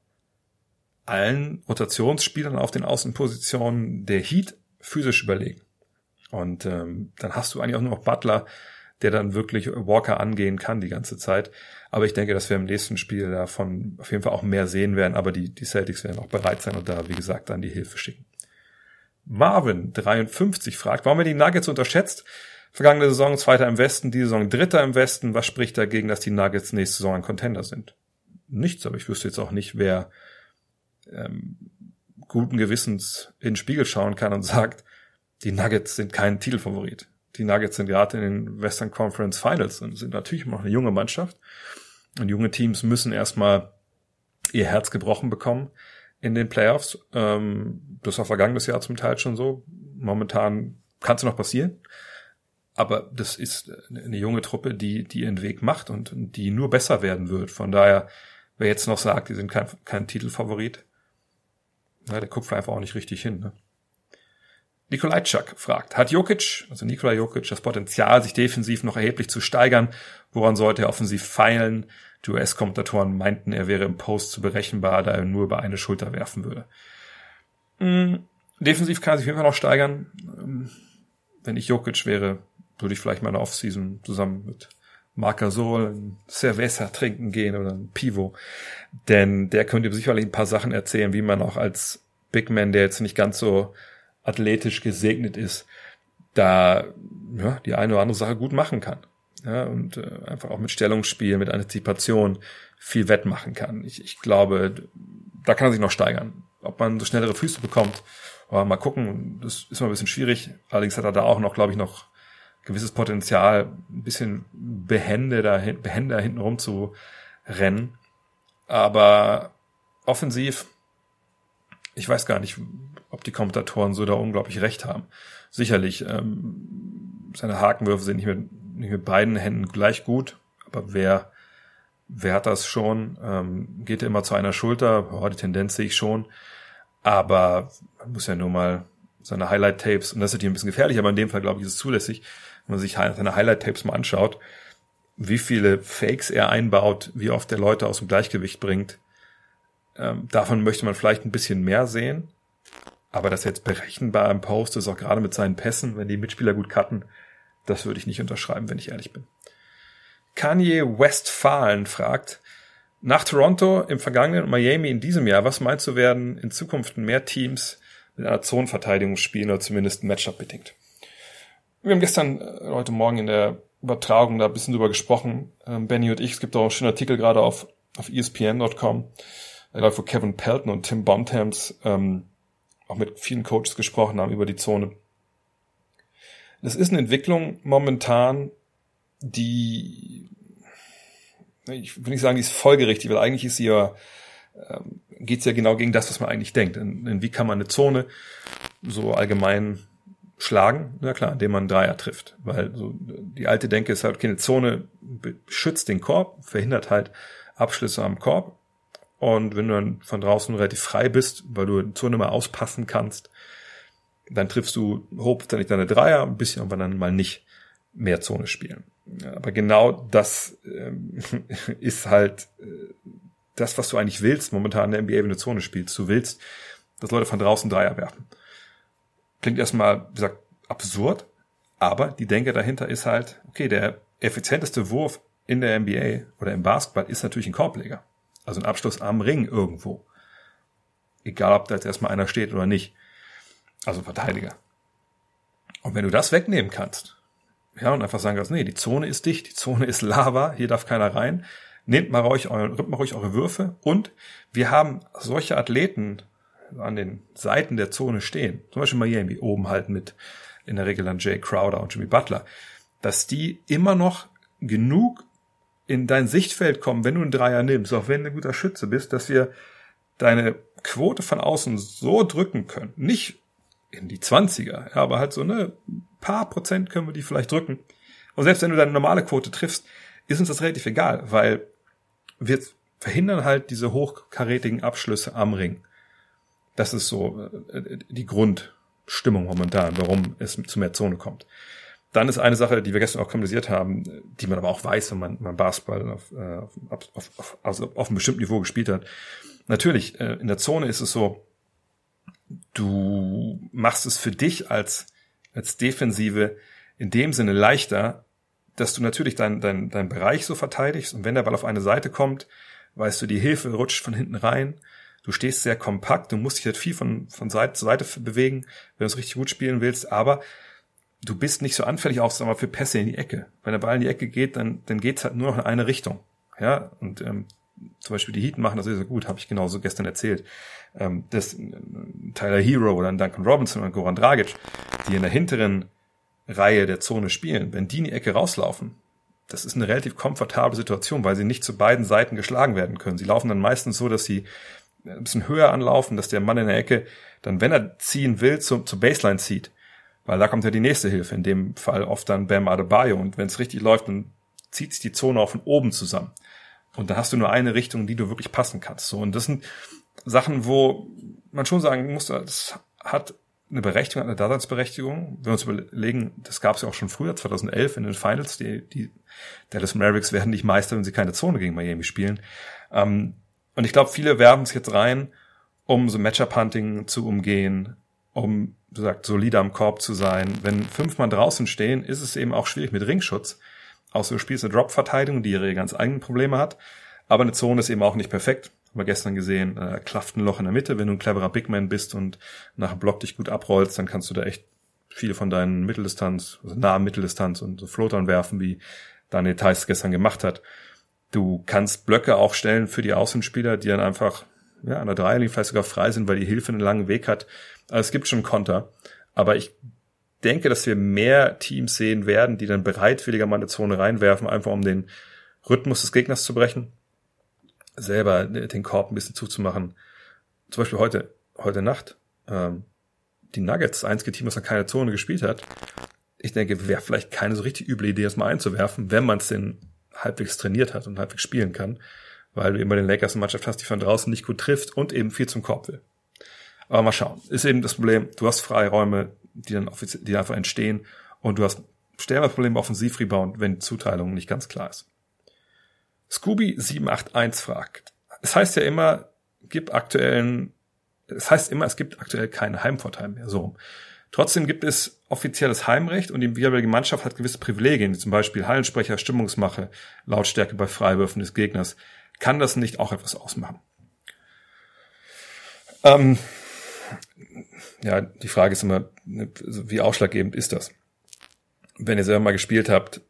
allen Rotationsspielern auf den Außenpositionen der Heat physisch überlegen. Und ähm, dann hast du eigentlich auch nur noch Butler, der dann wirklich Walker angehen kann die ganze Zeit. Aber ich denke, dass wir im nächsten Spiel davon auf jeden Fall auch mehr sehen werden. Aber die, die Celtics werden auch bereit sein und da, wie gesagt, dann die Hilfe schicken. Marvin 53 fragt, warum er die Nuggets unterschätzt. Vergangene Saison Zweiter im Westen, diese Saison Dritter im Westen. Was spricht dagegen, dass die Nuggets nächste Saison ein Contender sind? Nichts, aber ich wüsste jetzt auch nicht, wer ähm, guten Gewissens in den Spiegel schauen kann und sagt, die Nuggets sind kein Titelfavorit. Die Nuggets sind gerade in den Western Conference Finals und sind natürlich noch eine junge Mannschaft. Und junge Teams müssen erstmal ihr Herz gebrochen bekommen in den Playoffs. Ähm, das war vergangenes Jahr zum Teil schon so. Momentan kann es noch passieren. Aber das ist eine junge Truppe, die, die ihren Weg macht und, die nur besser werden wird. Von daher, wer jetzt noch sagt, die sind kein, kein Titelfavorit, na, der guckt einfach auch nicht richtig hin. Ne? Nikolajczak fragt, hat Jokic, also Nikola Jokic, das Potenzial, sich defensiv noch erheblich zu steigern? Woran sollte er offensiv feilen? Die US-Kommentatoren meinten, er wäre im Post zu berechenbar, da er nur über eine Schulter werfen würde. Mhm. Defensiv kann er sich immer noch steigern. Ähm, wenn ich Jokic wäre, würde ich vielleicht mal eine Offseason zusammen mit Marc Gasol ein Cerveza trinken gehen oder ein Pivo. Denn der könnte sicherlich ein paar Sachen erzählen, wie man auch als Big Man, der jetzt nicht ganz so athletisch gesegnet ist, da ja, die eine oder andere Sache gut machen kann. Ja, und äh, einfach auch mit Stellungsspiel, mit Antizipation viel wettmachen kann. Ich, ich glaube, da kann er sich noch steigern. Ob man so schnellere Füße bekommt, aber mal gucken, das ist mal ein bisschen schwierig. Allerdings hat er da auch noch, glaube ich, noch gewisses Potenzial, ein bisschen behende da hinten rum zu rennen. Aber offensiv, ich weiß gar nicht, ob die Kommentatoren so da unglaublich recht haben. Sicherlich, ähm, seine Hakenwürfe sind nicht mit, nicht mit beiden Händen gleich gut, aber wer, wer hat das schon? Ähm, geht er immer zu einer Schulter? Oh, die Tendenz sehe ich schon. Aber man muss ja nur mal seine Highlight-Tapes, und das ist natürlich ein bisschen gefährlich, aber in dem Fall, glaube ich, ist es zulässig, wenn man sich seine Highlight-Tapes mal anschaut, wie viele Fakes er einbaut, wie oft er Leute aus dem Gleichgewicht bringt. Ähm, davon möchte man vielleicht ein bisschen mehr sehen. Aber das jetzt berechenbar im Post ist, auch gerade mit seinen Pässen, wenn die Mitspieler gut cutten, das würde ich nicht unterschreiben, wenn ich ehrlich bin. Kanye Westfalen fragt, nach Toronto im vergangenen und Miami in diesem Jahr, was meinst du werden in Zukunft mehr Teams mit einer Zonenverteidigung spielen oder zumindest Matchup bedingt? Wir haben gestern, äh, heute Morgen in der Übertragung da ein bisschen drüber gesprochen, ähm, Benny und ich. Es gibt auch einen schönen Artikel gerade auf, auf ESPN.com, äh, wo Kevin Pelton und Tim Bontemps ähm, auch mit vielen Coaches gesprochen haben über die Zone. Das ist eine Entwicklung momentan, die, ich will nicht sagen, die ist folgerichtig, weil eigentlich ist sie ja, ähm, geht es ja genau gegen das, was man eigentlich denkt. In wie kann man eine Zone so allgemein schlagen? Na klar, indem man einen Dreier trifft. Weil so die alte Denke ist halt, okay, eine Zone schützt den Korb, verhindert halt Abschlüsse am Korb. Und wenn du dann von draußen relativ frei bist, weil du die Zone mal auspassen kannst, dann triffst du hochprozentig deine Dreier, ein bisschen aber dann mal nicht mehr Zone spielen. Aber genau das ähm, ist halt äh, das, was du eigentlich willst momentan in der NBA, wenn du Zone spielst. Du willst, dass Leute von draußen Dreier werfen. Klingt erstmal, wie gesagt, absurd, aber die Denke dahinter ist halt, okay, der effizienteste Wurf in der NBA oder im Basketball ist natürlich ein Korbleger. Also ein Abschluss am Ring irgendwo. Egal, ob da jetzt erstmal einer steht oder nicht. Also Verteidiger. Und wenn du das wegnehmen kannst, ja, und einfach sagen kannst, nee, die Zone ist dicht, die Zone ist Lava, hier darf keiner rein, nehmt mal ruhig, eure, mal ruhig eure Würfe und wir haben solche Athleten an den Seiten der Zone stehen, zum Beispiel Miami oben halt mit in der Regel dann Jay Crowder und Jimmy Butler, dass die immer noch genug in dein Sichtfeld kommen, wenn du einen Dreier nimmst, auch wenn du ein guter Schütze bist, dass wir deine Quote von außen so drücken können. Nicht in die 20er, aber halt so eine paar Prozent können wir die vielleicht drücken. Und selbst wenn du deine normale Quote triffst, ist uns das relativ egal, weil wir verhindern halt diese hochkarätigen Abschlüsse am Ring. Das ist so äh, die Grundstimmung momentan, warum es zu mehr Zone kommt. Dann ist eine Sache, die wir gestern auch kommuniziert haben, die man aber auch weiß, wenn man, man Basketball auf, äh, auf, auf, also auf einem bestimmten Niveau gespielt hat. Natürlich, äh, in der Zone ist es so, du machst es für dich als, als Defensive in dem Sinne leichter, dass du natürlich deinen dein, dein Bereich so verteidigst und wenn der Ball auf eine Seite kommt, weißt du, die Hilfe rutscht von hinten rein. Du stehst sehr kompakt, du musst dich halt viel von, von Seite zu Seite bewegen, wenn du es richtig gut spielen willst, aber du bist nicht so anfällig sagen wir, für Pässe in die Ecke. Wenn der Ball in die Ecke geht, dann, dann geht's halt nur noch in eine Richtung. Ja, und ähm, zum Beispiel die Heat machen das sehr, gut, habe ich genauso gestern erzählt. Ähm, das äh, Tyler Hero oder ein Duncan Robinson oder Goran Dragic, die in der hinteren Reihe der Zone spielen, wenn die in die Ecke rauslaufen, das ist eine relativ komfortable Situation, weil sie nicht zu beiden Seiten geschlagen werden können. Sie laufen dann meistens so, dass sie ein bisschen höher anlaufen, dass der Mann in der Ecke dann, wenn er ziehen will, zu, zur Baseline zieht. Weil da kommt ja die nächste Hilfe, in dem Fall oft dann Bam Adebayo. Und wenn es richtig läuft, dann zieht sich die Zone auch von oben zusammen. Und da hast du nur eine Richtung, die du wirklich passen kannst. So, und das sind Sachen, wo man schon sagen muss, das hat eine Berechtigung, eine Daseinsberechtigung. Wenn wir uns überlegen, das gab es ja auch schon früher, 2011 in den Finals, die, die Dallas Mavericks werden nicht Meister, wenn sie keine Zone gegen Miami spielen. Ähm, und ich glaube, viele werfen es jetzt rein, um so Matchup-Hunting zu umgehen, um, gesagt, solider am Korb zu sein. Wenn fünf Mann draußen stehen, ist es eben auch schwierig mit Ringschutz. Außer du spielst eine Drop-Verteidigung, die ihre ganz eigenen Probleme hat. Aber eine Zone ist eben auch nicht perfekt. Haben wir gestern gesehen, äh, klafft ein Loch in der Mitte. Wenn du ein cleverer Big Man bist und nach dem Block dich gut abrollst, dann kannst du da echt viele von deinen Mitteldistanz, also nahe Mitteldistanz und so Floatern werfen, wie Daniel Theiss gestern gemacht hat. Du kannst Blöcke auch stellen für die Außenspieler, die dann einfach ja, an der Dreierlinie vielleicht sogar frei sind, weil die Hilfe einen langen Weg hat. Also es gibt schon Konter. Aber ich denke, dass wir mehr Teams sehen werden, die dann bereitwilliger mal eine Zone reinwerfen, einfach um den Rhythmus des Gegners zu brechen, selber den Korb ein bisschen zuzumachen. Zum Beispiel heute, heute Nacht, ähm, die Nuggets, das einzige Team, das noch keine Zone gespielt hat. Ich denke, wäre vielleicht keine so richtig üble Idee, das mal einzuwerfen, wenn man es denn halbwegs trainiert hat und halbwegs spielen kann, weil du eben bei den Lakers eine Mannschaft hast, die von draußen nicht gut trifft und eben viel zum Korb will. Aber mal schauen. Ist eben das Problem, du hast Freiräume, die dann offiziell, die einfach entstehen und du hast stärkere Probleme Offensivrebound, wenn die Zuteilung nicht ganz klar ist. Scooby781 fragt. Es heißt ja immer, gib aktuellen, es heißt immer, es gibt aktuell keinen Heimvorteil mehr, so. Trotzdem gibt es offizielles Heimrecht und die jeweilige Mannschaft hat gewisse Privilegien, wie zum Beispiel Hallensprecher, Stimmungsmache, Lautstärke bei Freiwürfen des Gegners. Kann das nicht auch etwas ausmachen? Ähm, ja, die Frage ist immer, ne, wie ausschlaggebend ist das? Wenn ihr selber mal gespielt habt,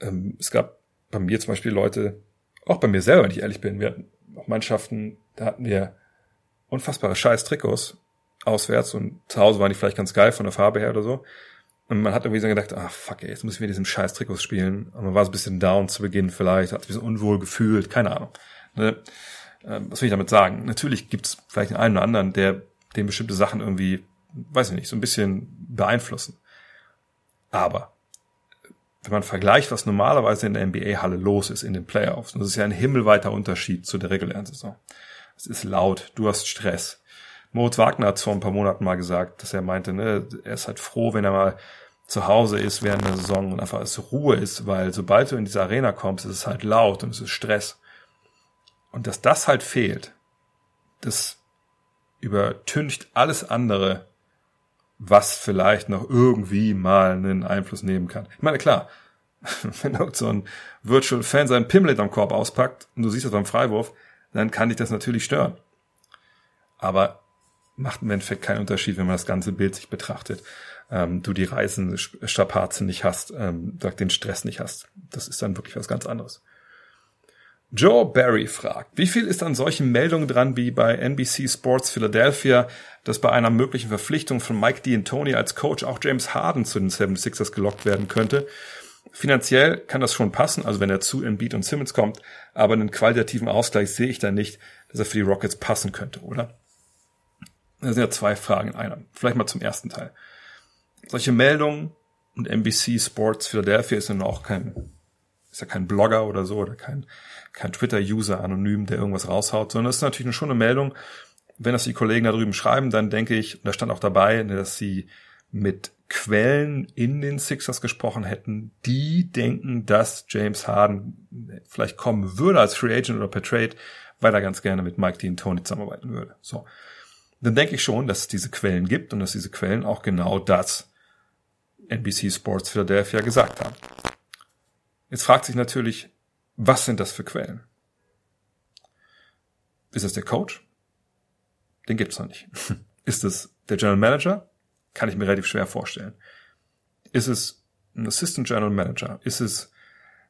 ähm, es gab bei mir zum Beispiel Leute, auch bei mir selber, wenn ich ehrlich bin, wir hatten auch Mannschaften, da hatten wir unfassbare scheiß Trikots auswärts und zu Hause waren die vielleicht ganz geil von der Farbe her oder so. Und man hat irgendwie so gedacht, ah fuck ey, jetzt müssen wir diesen scheiß Trikots spielen. Und man war so ein bisschen down zu Beginn vielleicht, hat sich ein bisschen unwohl gefühlt, keine Ahnung. Ne? Ähm, was will ich damit sagen? Natürlich gibt's vielleicht einen oder anderen, der den bestimmte Sachen irgendwie, weiß ich nicht, so ein bisschen beeinflussen. Aber wenn man vergleicht, was normalerweise in der NBA-Halle los ist in den Playoffs, das ist ja ein himmelweiter Unterschied zu der regulären Saison. Es ist laut, du hast Stress. Moritz Wagner hat vor ein paar Monaten mal gesagt, dass er meinte, ne, er ist halt froh, wenn er mal zu Hause ist während der Saison und einfach es Ruhe ist, weil sobald du in diese Arena kommst, ist es halt laut und es ist Stress. Und dass das halt fehlt, das übertüncht alles andere, was vielleicht noch irgendwie mal einen Einfluss nehmen kann. Ich meine, klar, wenn so ein Virtual Fan seinen Pimlet am Korb auspackt und du siehst das beim Freiwurf, dann kann dich das natürlich stören. Aber macht im Endeffekt keinen Unterschied, wenn man das ganze Bild sich betrachtet. Ähm, du die Reisen, Strapazen nicht hast, ähm, den Stress nicht hast. Das ist dann wirklich was ganz anderes. Joe Barry fragt, wie viel ist an solchen Meldungen dran wie bei NBC Sports Philadelphia, dass bei einer möglichen Verpflichtung von Mike D'Antoni als Coach auch James Harden zu den 76ers gelockt werden könnte? Finanziell kann das schon passen, also wenn er zu Embiid und Simmons kommt, aber einen qualitativen Ausgleich sehe ich da nicht, dass er für die Rockets passen könnte, oder? Das sind ja zwei Fragen in einer. Vielleicht mal zum ersten Teil. Solche Meldungen und NBC Sports Philadelphia ist dann auch kein, ist ja kein Blogger oder so oder kein kein Twitter-User anonym, der irgendwas raushaut, sondern das ist natürlich schon eine Meldung. Wenn das die Kollegen da drüben schreiben, dann denke ich, und da stand auch dabei, ne, dass sie mit Quellen in den Sixers gesprochen hätten, die denken, dass James Harden vielleicht kommen würde als Free Agent oder per Trade, weil er ganz gerne mit Mike Dean Tony zusammenarbeiten würde. So. Dann denke ich schon, dass es diese Quellen gibt und dass diese Quellen auch genau das NBC Sports Philadelphia gesagt haben. Jetzt fragt sich natürlich, was sind das für Quellen? Ist das der Coach? Den gibt's noch nicht. Ist es der General Manager? Kann ich mir relativ schwer vorstellen. Ist es ein Assistant General Manager? Ist es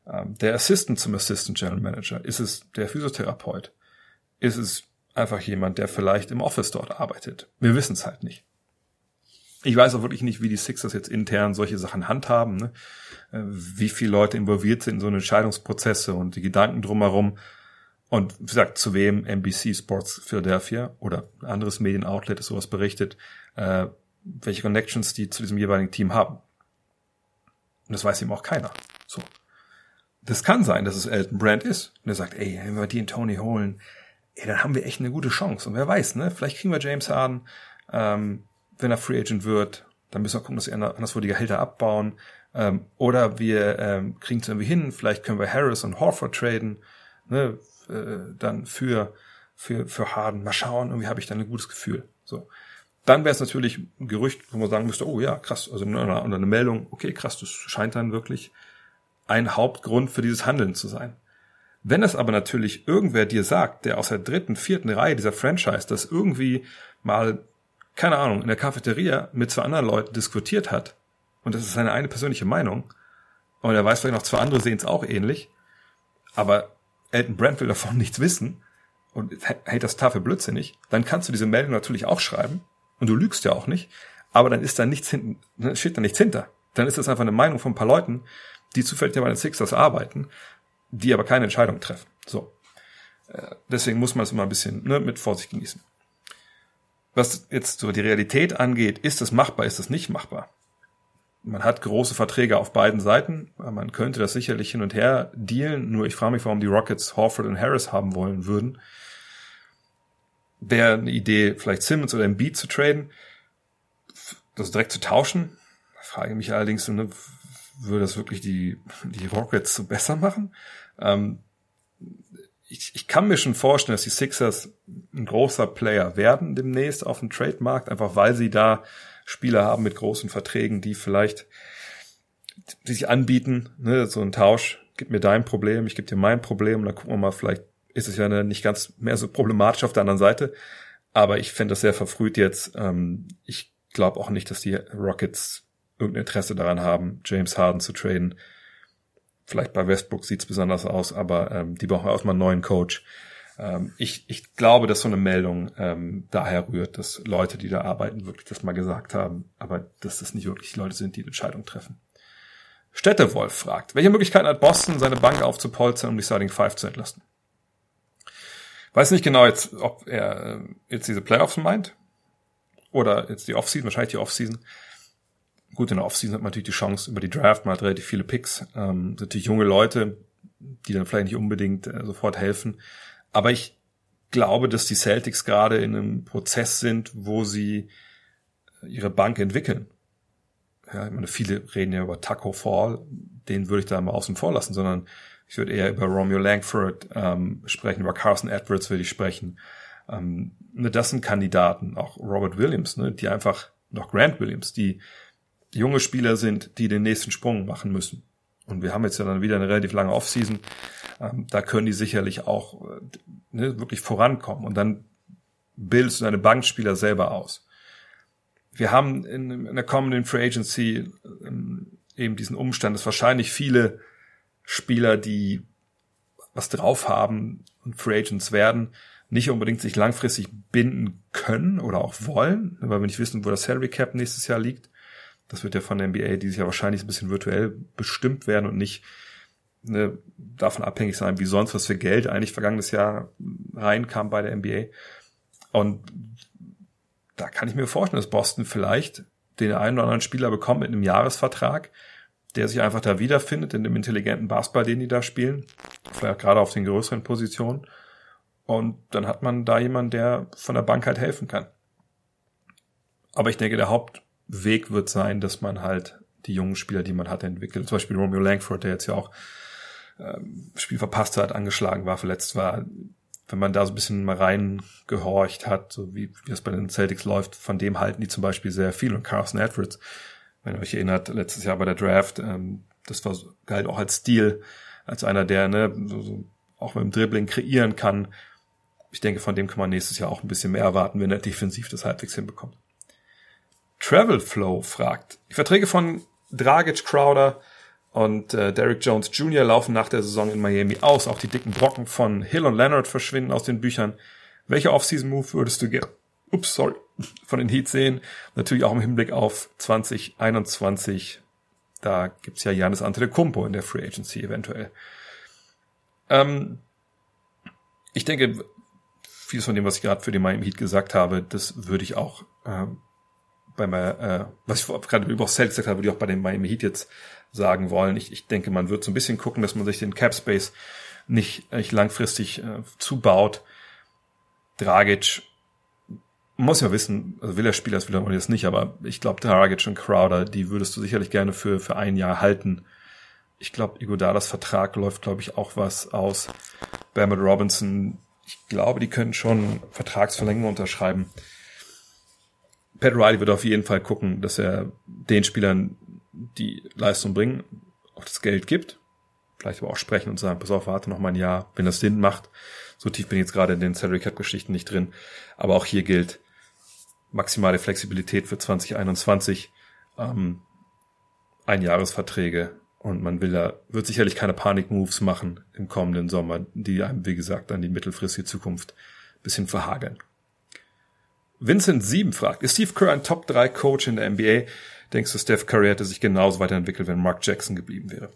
ähm, der Assistant zum Assistant General Manager? Ist es der Physiotherapeut? Ist es einfach jemand, der vielleicht im Office dort arbeitet? Wir wissen es halt nicht. Ich weiß auch wirklich nicht, wie die Sixers jetzt intern solche Sachen handhaben, ne? Äh, wie viele Leute involviert sind in so eine Entscheidungsprozesse und die Gedanken drumherum. Und wie gesagt, zu wem NBC Sports Philadelphia oder ein anderes Medienoutlet sowas berichtet, äh, welche Connections die zu diesem jeweiligen Team haben. Und das weiß eben auch keiner. So. Das kann sein, dass es Elton Brand ist. Und er sagt, ey, wenn wir die in Tony holen, ey, dann haben wir echt eine gute Chance. Und wer weiß, ne? Vielleicht kriegen wir James Harden, ähm, wenn er Free Agent wird. Dann müssen wir gucken, dass wir anderswo die Gehälter abbauen. Ähm, oder wir ähm, kriegen es irgendwie hin. Vielleicht können wir Harris und Horford traden. Ne? Äh, dann für, für, für Harden. Mal schauen, irgendwie habe ich dann ein gutes Gefühl. So. Dann wäre es natürlich ein Gerücht, wo man sagen müsste, oh ja, krass, also unter eine Meldung, okay, krass, das scheint dann wirklich ein Hauptgrund für dieses Handeln zu sein. Wenn es aber natürlich irgendwer dir sagt, der aus der dritten, vierten Reihe dieser Franchise das irgendwie mal, keine Ahnung, in der Cafeteria mit zwei anderen Leuten diskutiert hat, und das ist seine eine persönliche Meinung, und er weiß vielleicht noch zwei andere sehen es auch ähnlich, aber Elton Brand will davon nichts wissen und hält das Tafel blödsinnig, dann kannst du diese Meldung natürlich auch schreiben und du lügst ja auch nicht, aber dann ist da nichts hinten, steht da nichts hinter. Dann ist das einfach eine Meinung von ein paar Leuten, die zufällig bei den Sixers arbeiten, die aber keine Entscheidung treffen. So. Äh, deswegen muss man es immer ein bisschen ne, mit Vorsicht genießen. Was jetzt so die Realität angeht, ist es machbar, ist es nicht machbar? Man hat große Verträge auf beiden Seiten. Man könnte das sicherlich hin und her dealen. Nur ich frage mich, warum die Rockets Horford und Harris haben wollen würden wäre eine Idee, vielleicht Simmons oder Embiid zu traden, das direkt zu tauschen. Frage ich mich allerdings, ne, würde das wirklich die, die Rockets so besser machen? Ähm, ich, ich kann mir schon vorstellen, dass die Sixers ein großer Player werden demnächst auf dem Trademarkt, einfach weil sie da Spieler haben mit großen Verträgen, die vielleicht die sich anbieten, ne, so ein Tausch, gib mir dein Problem, ich gebe dir mein Problem, und dann gucken wir mal, vielleicht ist es ja nicht ganz mehr so problematisch auf der anderen Seite. Aber ich fände das sehr verfrüht jetzt. Ähm, ich glaube auch nicht, dass die Rockets irgendein Interesse daran haben, James Harden zu traden. Vielleicht bei Westbrook sieht's besonders aus, aber ähm, die brauchen auch mal einen neuen Coach. Ähm, ich, ich glaube, dass so eine Meldung ähm, daher rührt, dass Leute, die da arbeiten, wirklich das mal gesagt haben, aber dass das nicht wirklich Leute sind, die die Entscheidung treffen. Städtewolf fragt, welche Möglichkeiten hat Boston, seine Bank aufzupolstern, um die Starting Five zu entlasten? Weiß nicht genau jetzt, ob er äh, jetzt diese Playoffs meint oder jetzt die Offseason, wahrscheinlich die Offseason. Gut, in der Offseason hat man natürlich die Chance über die Draft, man hat relativ viele Picks, ähm, natürlich junge Leute, die dann vielleicht nicht unbedingt äh, sofort helfen. Aber ich glaube, dass die Celtics gerade in einem Prozess sind, wo sie äh, ihre Bank entwickeln. Ja, ich meine, viele reden ja über Taco Fall, den würde ich da mal außen vor lassen, sondern ich würde eher über Romeo Langford ähm, sprechen, über Carson Edwards würde ich sprechen. Ähm, ne, das sind Kandidaten, auch Robert Williams, ne, die einfach, noch Grant Williams, die junge Spieler sind, die den nächsten Sprung machen müssen. Und wir haben jetzt ja dann wieder eine relativ lange Offseason. Ähm, da können die sicherlich auch äh, ne, wirklich vorankommen. Und dann bildest du deine Bankspieler selber aus. Wir haben in, in der kommenden Free Agency ähm, eben diesen Umstand, dass wahrscheinlich viele Spieler, die was drauf haben und Free Agents werden, nicht unbedingt sich langfristig binden können oder auch wollen, weil wir nicht wissen, wo das Salary Cap nächstes Jahr liegt. Das wird ja von der NBA dieses Jahr wahrscheinlich ein bisschen virtuell bestimmt werden und nicht ne, davon abhängig sein, wie sonst was für Geld eigentlich vergangenes Jahr reinkam bei der NBA. Und da kann ich mir vorstellen, dass Boston vielleicht den einen oder anderen Spieler bekommt mit einem Jahresvertrag, der sich einfach da wiederfindet in dem intelligenten Basketball, den die da spielen. Vielleicht gerade auf den größeren Positionen. Und dann hat man da jemanden, der von der Bank halt helfen kann. Aber ich denke, der Hauptweg wird sein, dass man halt die jungen Spieler, die man hat, entwickelt. Zum Beispiel Romeo Langford, der jetzt ja auch ähm, Spiel verpasst hat, angeschlagen war, verletzt war. Wenn man da so ein bisschen mal reingehorcht hat, so wie, wie es bei den Celtics läuft, von dem halten die zum Beispiel sehr viel. Und Carson Edwards wenn ihr euch erinnert, letztes Jahr bei der Draft, ähm, das war galt auch als Stil, als einer, der ne, so, so auch mit dem Dribbling kreieren kann. ich denke, von dem kann man nächstes Jahr auch ein bisschen mehr erwarten, wenn er defensiv das halbwegs hinbekommt. Travel Flow fragt, die Verträge von Dragic, Crowder und äh, Derrick Jones Jr. laufen nach der Saison in Miami aus. Auch die dicken Brocken von Hill und Leonard verschwinden aus den Büchern. Welcher Offseason-Move würdest du gerne, ups, sorry, von den Heat sehen? Natürlich auch im Hinblick auf 2021. Da gibt's ja Janis Antetokounmpo in der Free Agency eventuell. Ähm, ich denke, vieles von dem, was ich gerade für den Miami Heat gesagt habe, das würde ich auch äh, bei meiner, äh, was ich gerade über Celtics gesagt habe, würde ich auch bei den Miami Heat jetzt sagen wollen. Ich, ich denke, man wird so ein bisschen gucken, dass man sich den Cap Space nicht, nicht langfristig äh, zubaut. Dragic muss ja wissen, also will er Spieler, das will er jetzt nicht, aber ich glaube, Dragic und Crowder, die würdest du sicherlich gerne für, für ein Jahr halten. Ich glaube, Iguodalas Vertrag läuft, glaube ich, auch was aus. Bernard Robinson, ich glaube, die können schon Vertragsverlängerung unterschreiben. Pat Riley wird auf jeden Fall gucken, dass er den Spielern, die Leistung bringen, auch das Geld gibt. Vielleicht aber auch sprechen und sagen, pass auf, warte noch mal ein Jahr, wenn das Sinn macht. So tief bin ich jetzt gerade in den Salary Cap Geschichten nicht drin. Aber auch hier gilt maximale Flexibilität für 2021. Ähm, Einjahresverträge und man will da, wird sicherlich keine Panik-Moves machen im kommenden Sommer, die einem, wie gesagt, an die mittelfristige Zukunft bisschen verhageln. Vincent Sieben fragt, ist Steve Kerr ein Top 3 Coach in der NBA? Denkst du, Steph Curry hätte sich genauso weiterentwickelt, wenn Mark Jackson geblieben wäre?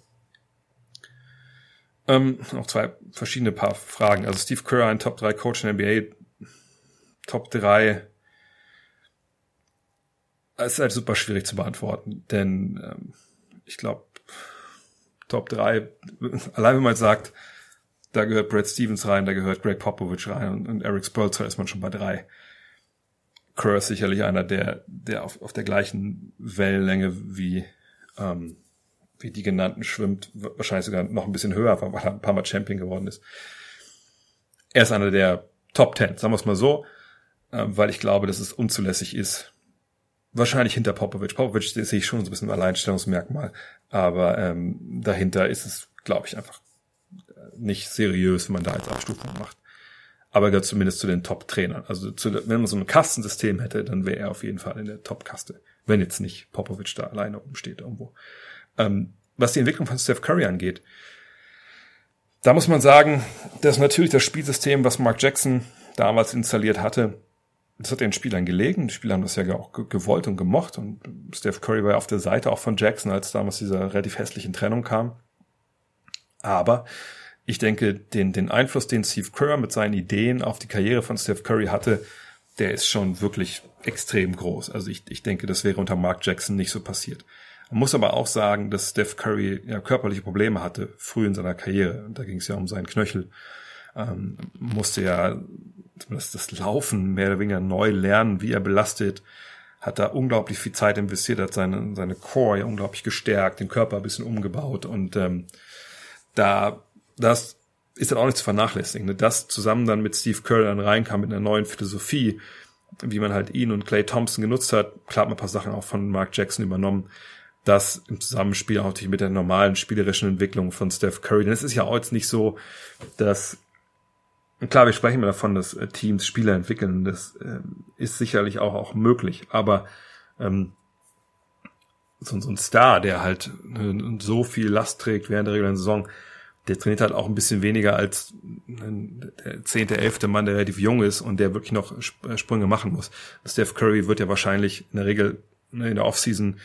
Ähm, noch zwei verschiedene paar Fragen. Also Steve Kerr, ein Top 3 Coach in der NBA, Top 3 es ist halt super schwierig zu beantworten, denn ähm, ich glaube, Top 3, allein wenn man sagt, da gehört Brad Stevens rein, da gehört Greg Popovich rein und, und Eric Spolzer ist man schon bei drei. Kerr sicherlich einer, der, der auf, auf der gleichen Wellenlänge wie, ähm, wie die genannten schwimmt, wahrscheinlich sogar noch ein bisschen höher, weil er ein paar Mal Champion geworden ist. Er ist einer der Top Ten, sagen wir es mal so, äh, weil ich glaube, dass es unzulässig ist. Wahrscheinlich hinter Popovic. Popovic sehe ich schon so ein bisschen ein Alleinstellungsmerkmal, aber ähm, dahinter ist es, glaube ich, einfach nicht seriös, wenn man da jetzt Abstufungen macht aber gehört zumindest zu den Top-Trainern. Also zu, wenn man so ein Kastensystem hätte, dann wäre er auf jeden Fall in der Top-Kaste. Wenn jetzt nicht Popovic da alleine rumsteht irgendwo. Ähm, was die Entwicklung von Steph Curry angeht, da muss man sagen, dass natürlich das Spielsystem, was Mark Jackson damals installiert hatte, das hat den Spielern gelegen. Die Spieler haben das ja auch gewollt und gemocht. Und Steph Curry war ja auf der Seite auch von Jackson, als damals diese relativ hässlichen Trennung kam. Aber ich denke, den, den Einfluss, den Steve Kerr mit seinen Ideen auf die Karriere von Steph Curry hatte, der ist schon wirklich extrem groß. Also ich, ich denke, das wäre unter Mark Jackson nicht so passiert. Man muss aber auch sagen, dass Steph Curry ja körperliche Probleme hatte, früh in seiner Karriere. Da ging es ja um seinen Knöchel. Ähm, musste ja das, das Laufen mehr oder weniger neu lernen, wie er belastet. Hat da unglaublich viel Zeit investiert, hat seine, seine Core ja unglaublich gestärkt, den Körper ein bisschen umgebaut. Und ähm, da das ist dann auch nicht zu vernachlässigen. Ne? Das zusammen dann mit Steve Kerr dann reinkam mit einer neuen Philosophie, wie man halt ihn und Clay Thompson genutzt hat. Klar hat ein paar Sachen auch von Mark Jackson übernommen. Das im Zusammenspiel auch natürlich mit der normalen spielerischen Entwicklung von Steph Curry. Denn es ist ja auch jetzt nicht so, dass Klar, wir sprechen immer davon, dass äh, Teams Spieler entwickeln. Das äh, ist sicherlich auch, auch möglich. Aber ähm, so, so ein Star, der halt äh, so viel Last trägt während der regulären Saison, der trainiert halt auch ein bisschen weniger als der zehnte, elfte Mann, der relativ jung ist und der wirklich noch äh, Sprünge machen muss. Steph Curry wird ja wahrscheinlich in der Regel ne, in der Offseason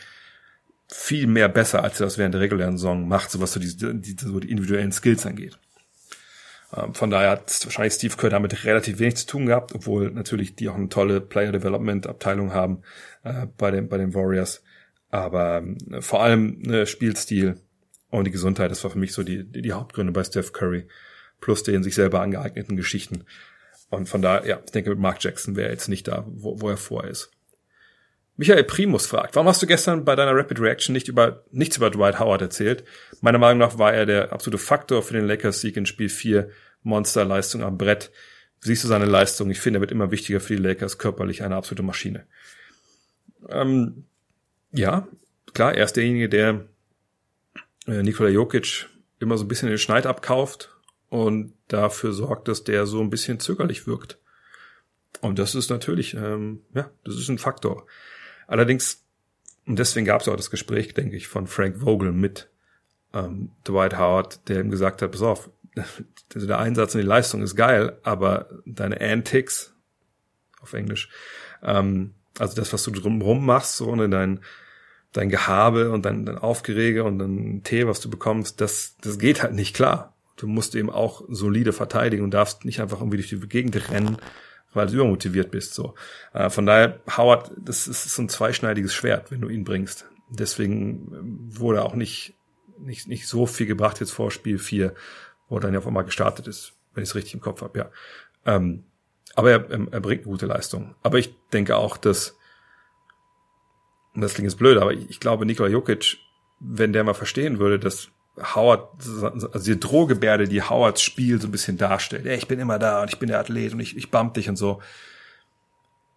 viel mehr besser, als er das während der regulären Saison macht, so was so die, die, so die individuellen Skills angeht. Ähm, von daher hat wahrscheinlich Steve Kerr damit relativ wenig zu tun gehabt, obwohl natürlich die auch eine tolle Player Development Abteilung haben äh, bei den bei den Warriors. Aber äh, vor allem äh, Spielstil und die Gesundheit, das war für mich so die, die, Hauptgründe bei Steph Curry. Plus den sich selber angeeigneten Geschichten. Und von daher, ja, ich denke, mit Mark Jackson wäre jetzt nicht da, wo, wo er vor ist. Michael Primus fragt, warum hast du gestern bei deiner Rapid Reaction nicht über, nichts über Dwight Howard erzählt? Meiner Meinung nach war er der absolute Faktor für den Lakers-Sieg in Spiel 4. Monsterleistung am Brett. Siehst du seine Leistung? Ich finde, er wird immer wichtiger für die Lakers, körperlich eine absolute Maschine. Ähm, ja, klar, er ist derjenige, der Nikola Jokic immer so ein bisschen den Schneid abkauft und dafür sorgt, dass der so ein bisschen zögerlich wirkt. Und das ist natürlich, ähm, ja, das ist ein Faktor. Allerdings, und deswegen gab es auch das Gespräch, denke ich, von Frank Vogel mit ähm, Dwight Howard, der ihm gesagt hat, pass auf, also der Einsatz und die Leistung ist geil, aber deine Antics auf Englisch, ähm, also das, was du drumherum machst, so ohne dein dein Gehabe und dein, dein Aufgerege und dein Tee, was du bekommst, das, das geht halt nicht klar. Du musst eben auch solide verteidigen und darfst nicht einfach irgendwie durch die Gegend rennen, weil du übermotiviert bist. So, äh, von daher Howard, das ist so ein zweischneidiges Schwert, wenn du ihn bringst. Deswegen ähm, wurde auch nicht nicht nicht so viel gebracht jetzt vor Spiel 4, wo er dann ja auf einmal gestartet ist, wenn ich es richtig im Kopf habe. Ja, ähm, aber er, er bringt eine gute Leistung. Aber ich denke auch, dass das klingt jetzt blöd, aber ich glaube, Nikola Jokic, wenn der mal verstehen würde, dass Howard, also die Drohgebärde, die Howards Spiel so ein bisschen darstellt. Ey, ich bin immer da und ich bin der Athlet und ich, ich bump dich und so.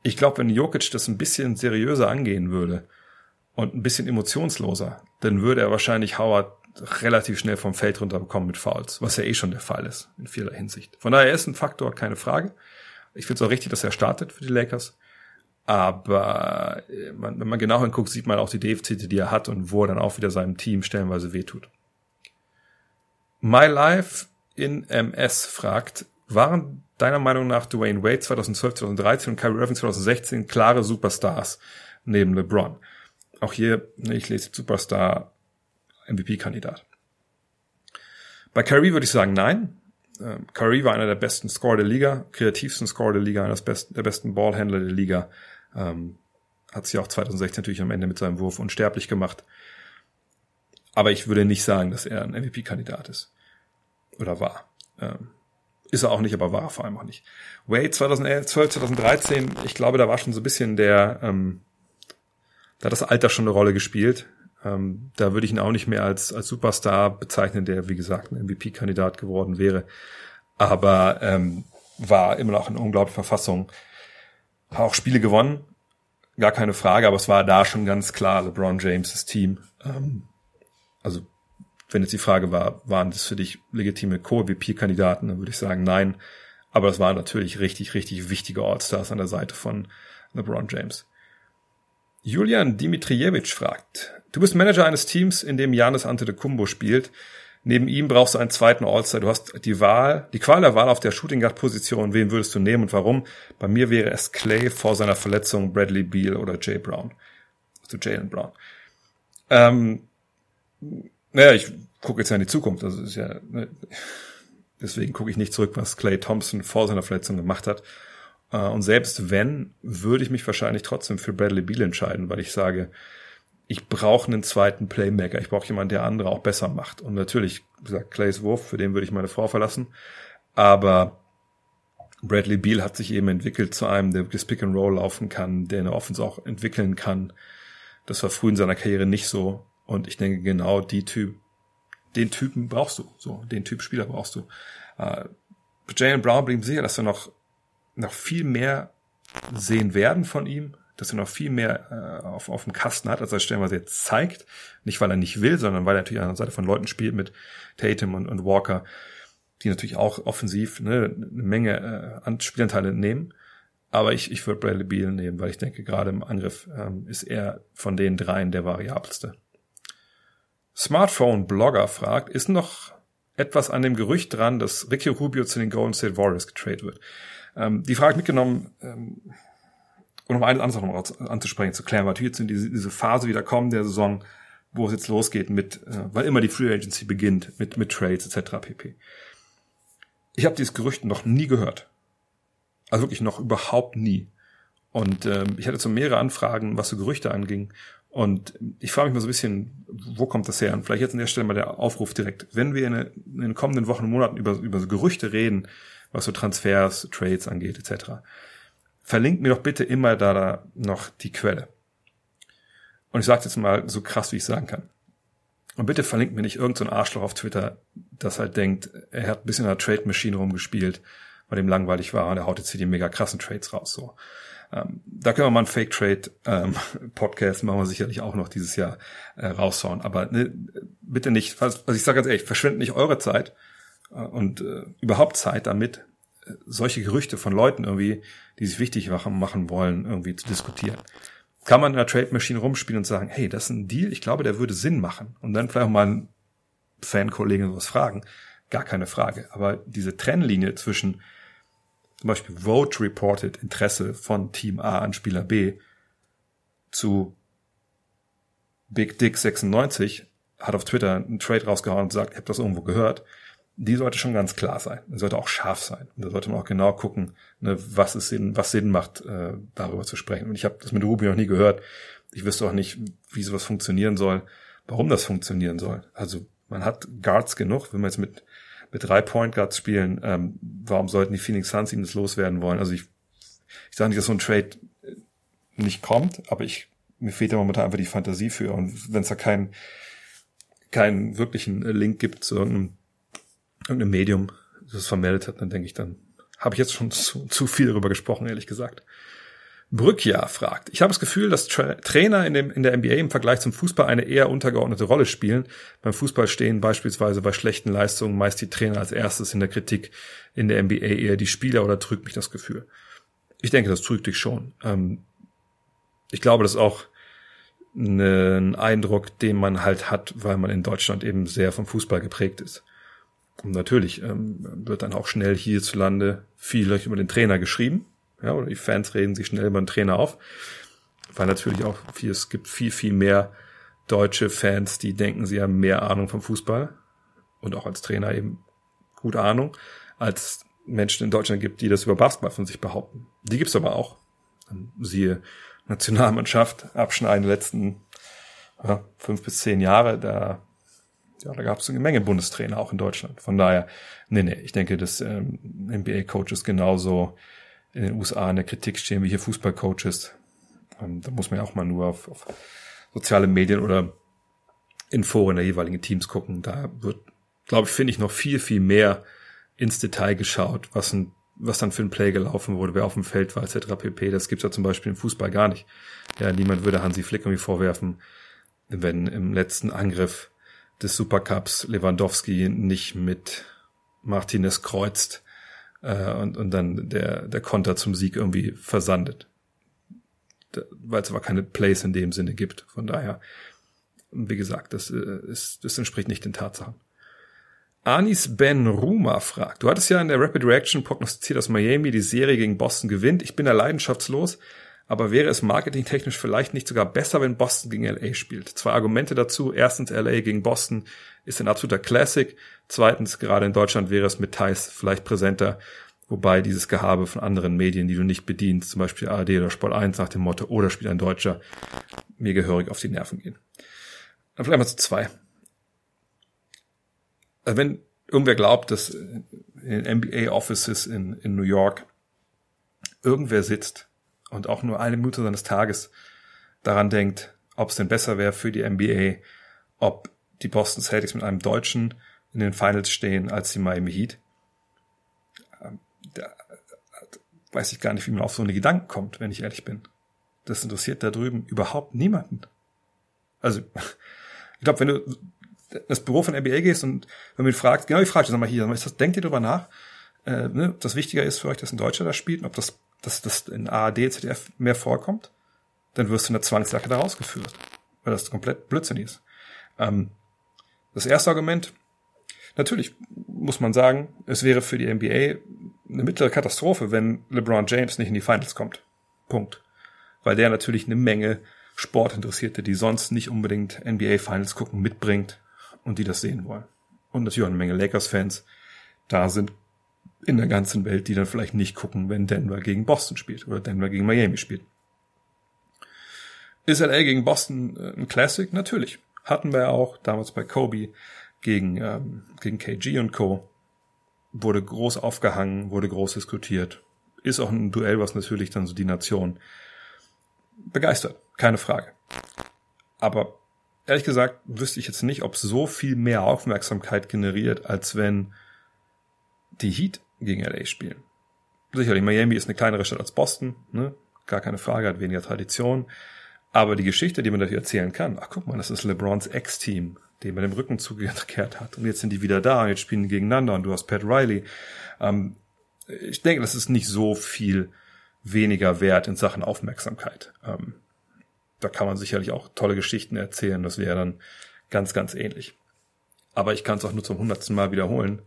Ich glaube, wenn Jokic das ein bisschen seriöser angehen würde und ein bisschen emotionsloser, dann würde er wahrscheinlich Howard relativ schnell vom Feld runterbekommen mit Fouls, was ja eh schon der Fall ist, in vieler Hinsicht. Von daher ist ein Faktor, keine Frage. Ich finde es auch richtig, dass er startet für die Lakers. Aber äh, man, wenn man genau hinguckt, sieht man auch die Defizite, die er hat und wo er dann auch wieder seinem Team stellenweise wehtut. My Life in MS fragt, waren deiner Meinung nach Dwayne Wade 2012, 2013 und Kyrie Irving 2016 klare Superstars neben LeBron? Auch hier, ne, ich lese Superstar MVP-Kandidat. Bei Kyrie würde ich sagen, nein. Ähm, Kyrie war einer der besten Scorer der Liga, kreativsten Scorer der Liga, einer der besten Ballhändler der Liga. Ähm, hat sich auch 2016 natürlich am Ende mit seinem Wurf unsterblich gemacht. Aber ich würde nicht sagen, dass er ein MVP-Kandidat ist. Oder war. Ähm, ist er auch nicht, aber war er vor allem auch nicht. Wade 2012, 2013, ich glaube, da war schon so ein bisschen der, ähm, da hat das Alter schon eine Rolle gespielt. Ähm, da würde ich ihn auch nicht mehr als, als Superstar bezeichnen, der, wie gesagt, ein MVP-Kandidat geworden wäre. Aber ähm, war immer noch in unglaublicher Verfassung. Auch Spiele gewonnen, gar keine Frage, aber es war da schon ganz klar LeBron James' Team. Ähm, also wenn jetzt die Frage war, waren das für dich legitime Co-VP-Kandidaten, dann würde ich sagen nein. Aber das waren natürlich richtig, richtig wichtige All-Stars an der Seite von LeBron James. Julian Dimitrijevic fragt, du bist Manager eines Teams, in dem Janis Antetokounmpo spielt. Neben ihm brauchst du einen zweiten All-Star. Du hast die Wahl, die Qual der Wahl auf der Shooting Guard Position. Wen würdest du nehmen und warum? Bei mir wäre es Clay vor seiner Verletzung, Bradley Beal oder Jay Brown. Also Jalen Brown. Ähm, naja, ich gucke jetzt ja in die Zukunft. Das ist ja, ne, deswegen gucke ich nicht zurück, was Clay Thompson vor seiner Verletzung gemacht hat. Äh, und selbst wenn, würde ich mich wahrscheinlich trotzdem für Bradley Beal entscheiden, weil ich sage, ich brauche einen zweiten Playmaker. Ich brauche jemanden, der andere auch besser macht. Und natürlich, wie gesagt, Clays Wurf, für den würde ich meine Frau verlassen. Aber Bradley Beal hat sich eben entwickelt zu einem, der das Pick and Roll laufen kann, der eine Offense auch entwickeln kann. Das war früh in seiner Karriere nicht so. Und ich denke, genau die Typ, den Typen brauchst du. So, den Typ Spieler brauchst du. Äh, Jalen Brown blieb sicher, dass wir noch, noch viel mehr sehen werden von ihm dass er noch viel mehr äh, auf, auf dem Kasten hat, als er stellenweise jetzt zeigt. Nicht, weil er nicht will, sondern weil er natürlich an der Seite von Leuten spielt mit Tatum und, und Walker, die natürlich auch offensiv ne, eine Menge äh, Spielanteile nehmen. Aber ich, ich würde Bradley Beal nehmen, weil ich denke, gerade im Angriff ähm, ist er von den dreien der variabelste. Smartphone-Blogger fragt, ist noch etwas an dem Gerücht dran, dass Ricky Rubio zu den Golden State Warriors getradet wird? Ähm, die Frage mitgenommen, ähm, und um eines anderes noch anzusprechen, zu klären, natürlich jetzt in diese, diese Phase wieder kommen der Saison, wo es jetzt losgeht mit, äh, weil immer die Free Agency beginnt mit, mit Trades etc. pp. Ich habe dieses Gerücht noch nie gehört. Also wirklich noch überhaupt nie. Und ähm, ich hatte so mehrere Anfragen, was so Gerüchte anging. Und ich frage mich mal so ein bisschen, wo kommt das her? Und vielleicht jetzt an der Stelle mal der Aufruf direkt. Wenn wir in, in den kommenden Wochen und Monaten über, über so Gerüchte reden, was so Transfers, Trades angeht, etc., verlinkt mir doch bitte immer da, da noch die Quelle. Und ich sage jetzt mal so krass, wie ich sagen kann. Und bitte verlinkt mir nicht irgendein so Arschloch auf Twitter, das halt denkt, er hat ein bisschen in der Trade Machine rumgespielt, weil dem langweilig war und er haut jetzt hier die mega krassen Trades raus. So, ähm, da können wir mal einen Fake Trade ähm, Podcast machen wir sicherlich auch noch dieses Jahr äh, raushauen. Aber ne, bitte nicht, also ich sage ganz ehrlich, verschwendet nicht eure Zeit äh, und äh, überhaupt Zeit damit, solche Gerüchte von Leuten irgendwie, die sich wichtig machen, machen wollen, irgendwie zu diskutieren. Kann man in der Trade Machine rumspielen und sagen, hey, das ist ein Deal, ich glaube, der würde Sinn machen. Und dann vielleicht auch mal einen Fankollegen was fragen. Gar keine Frage. Aber diese Trennlinie zwischen zum Beispiel Vote Reported Interesse von Team A an Spieler B zu Big Dick 96 hat auf Twitter einen Trade rausgehauen und sagt, ich habe das irgendwo gehört. Die sollte schon ganz klar sein. Die sollte auch scharf sein. Und da sollte man auch genau gucken, ne, was es Sinn, was Sinn macht, äh, darüber zu sprechen. Und ich habe das mit Ruby noch nie gehört. Ich wüsste auch nicht, wie sowas funktionieren soll, warum das funktionieren soll. Also man hat Guards genug, wenn man jetzt mit mit drei Point Guards spielen, ähm, warum sollten die Phoenix Suns ihm das loswerden wollen? Also ich, ich sage nicht, dass so ein Trade nicht kommt, aber ich mir fehlt ja momentan einfach die Fantasie für. Und wenn es da keinen keinen wirklichen Link gibt zu irgendeinem, irgendeinem Medium, das vermeldet hat, dann denke ich, dann habe ich jetzt schon zu, zu viel darüber gesprochen, ehrlich gesagt. Brückja fragt, ich habe das Gefühl, dass Tra Trainer in, dem, in der NBA im Vergleich zum Fußball eine eher untergeordnete Rolle spielen. Beim Fußball stehen beispielsweise bei schlechten Leistungen meist die Trainer als erstes in der Kritik, in der NBA eher die Spieler oder trügt mich das Gefühl? Ich denke, das trügt dich schon. Ähm, ich glaube, das ist auch ein Eindruck, den man halt hat, weil man in Deutschland eben sehr vom Fußball geprägt ist. Und natürlich ähm, wird dann auch schnell hierzulande viel über den Trainer geschrieben ja, oder die Fans reden sich schnell über den Trainer auf. Weil natürlich auch viel, es gibt viel, viel mehr deutsche Fans, die denken, sie haben mehr Ahnung vom Fußball und auch als Trainer eben gut Ahnung, als Menschen in Deutschland gibt, die das über Basketball von sich behaupten. Die gibt's aber auch. Siehe Nationalmannschaft, abschneiden letzten ja, fünf bis zehn Jahre, da, ja, da gab es eine Menge Bundestrainer auch in Deutschland. Von daher, nee, nee, ich denke, dass ähm, NBA-Coaches genauso in den USA in der Kritik stehen wie hier Fußballcoaches. Ähm, da muss man ja auch mal nur auf, auf soziale Medien oder in Foren der jeweiligen Teams gucken. Da wird, glaube ich, finde ich noch viel, viel mehr ins Detail geschaut, was ein was dann für ein Play gelaufen wurde, wer auf dem Feld war, etc. pp. Das gibt's ja zum Beispiel im Fußball gar nicht. Ja, niemand würde Hansi Flick irgendwie vorwerfen, wenn im letzten Angriff des Supercups Lewandowski nicht mit Martinez kreuzt, äh, und, und dann der, der Konter zum Sieg irgendwie versandet. Weil es aber keine Plays in dem Sinne gibt. Von daher, wie gesagt, das, äh, ist, das entspricht nicht den Tatsachen. Anis Ben Ruma fragt, du hattest ja in der Rapid Reaction prognostiziert, dass Miami die Serie gegen Boston gewinnt. Ich bin da leidenschaftslos, aber wäre es marketingtechnisch vielleicht nicht sogar besser, wenn Boston gegen LA spielt? Zwei Argumente dazu. Erstens, LA gegen Boston ist ein absoluter Classic. Zweitens, gerade in Deutschland wäre es mit Thais vielleicht präsenter, wobei dieses Gehabe von anderen Medien, die du nicht bedienst, zum Beispiel ARD oder Sport 1 nach dem Motto, oder spielt ein Deutscher, mir gehörig auf die Nerven gehen. Dann vielleicht mal zu zwei. Also wenn irgendwer glaubt, dass in NBA-Offices in, in New York irgendwer sitzt und auch nur eine Minute seines Tages daran denkt, ob es denn besser wäre für die NBA, ob die Boston Celtics mit einem Deutschen in den Finals stehen als die Miami Heat. Ähm, da weiß ich gar nicht, wie man auf so eine Gedanken kommt, wenn ich ehrlich bin. Das interessiert da drüben überhaupt niemanden. Also, ich glaube, wenn du das Büro von NBA gehst und wenn man fragt, genau, ich frage sag mal hier, ist das, denkt ihr darüber nach, äh, ne, ob das wichtiger ist für euch, dass ein Deutscher da spielt und ob das, dass das in ARD, ZDF mehr vorkommt, dann wirst du in der Zwangsjacke da rausgeführt, weil das komplett blödsinnig ist. Ähm, das erste Argument, Natürlich muss man sagen, es wäre für die NBA eine mittlere Katastrophe, wenn LeBron James nicht in die Finals kommt. Punkt. Weil der natürlich eine Menge Sportinteressierte, die sonst nicht unbedingt NBA Finals gucken, mitbringt und die das sehen wollen. Und natürlich auch eine Menge Lakers-Fans da sind in der ganzen Welt, die dann vielleicht nicht gucken, wenn Denver gegen Boston spielt oder Denver gegen Miami spielt. Ist LA gegen Boston äh, ein Classic? Natürlich. Hatten wir ja auch damals bei Kobe gegen, ähm, gegen KG und Co. Wurde groß aufgehangen, wurde groß diskutiert. Ist auch ein Duell, was natürlich dann so die Nation begeistert. Keine Frage. Aber ehrlich gesagt wüsste ich jetzt nicht, ob so viel mehr Aufmerksamkeit generiert, als wenn die Heat gegen LA spielen. Sicherlich, Miami ist eine kleinere Stadt als Boston, ne? gar keine Frage, hat weniger Tradition. Aber die Geschichte, die man dafür erzählen kann, ach guck mal, das ist LeBrons Ex-Team, den man dem Rücken zugekehrt hat. Und jetzt sind die wieder da und jetzt spielen die gegeneinander und du hast Pat Riley. Ähm, ich denke, das ist nicht so viel weniger wert in Sachen Aufmerksamkeit. Ähm, da kann man sicherlich auch tolle Geschichten erzählen. Das wäre dann ganz, ganz ähnlich. Aber ich kann es auch nur zum hundertsten Mal wiederholen.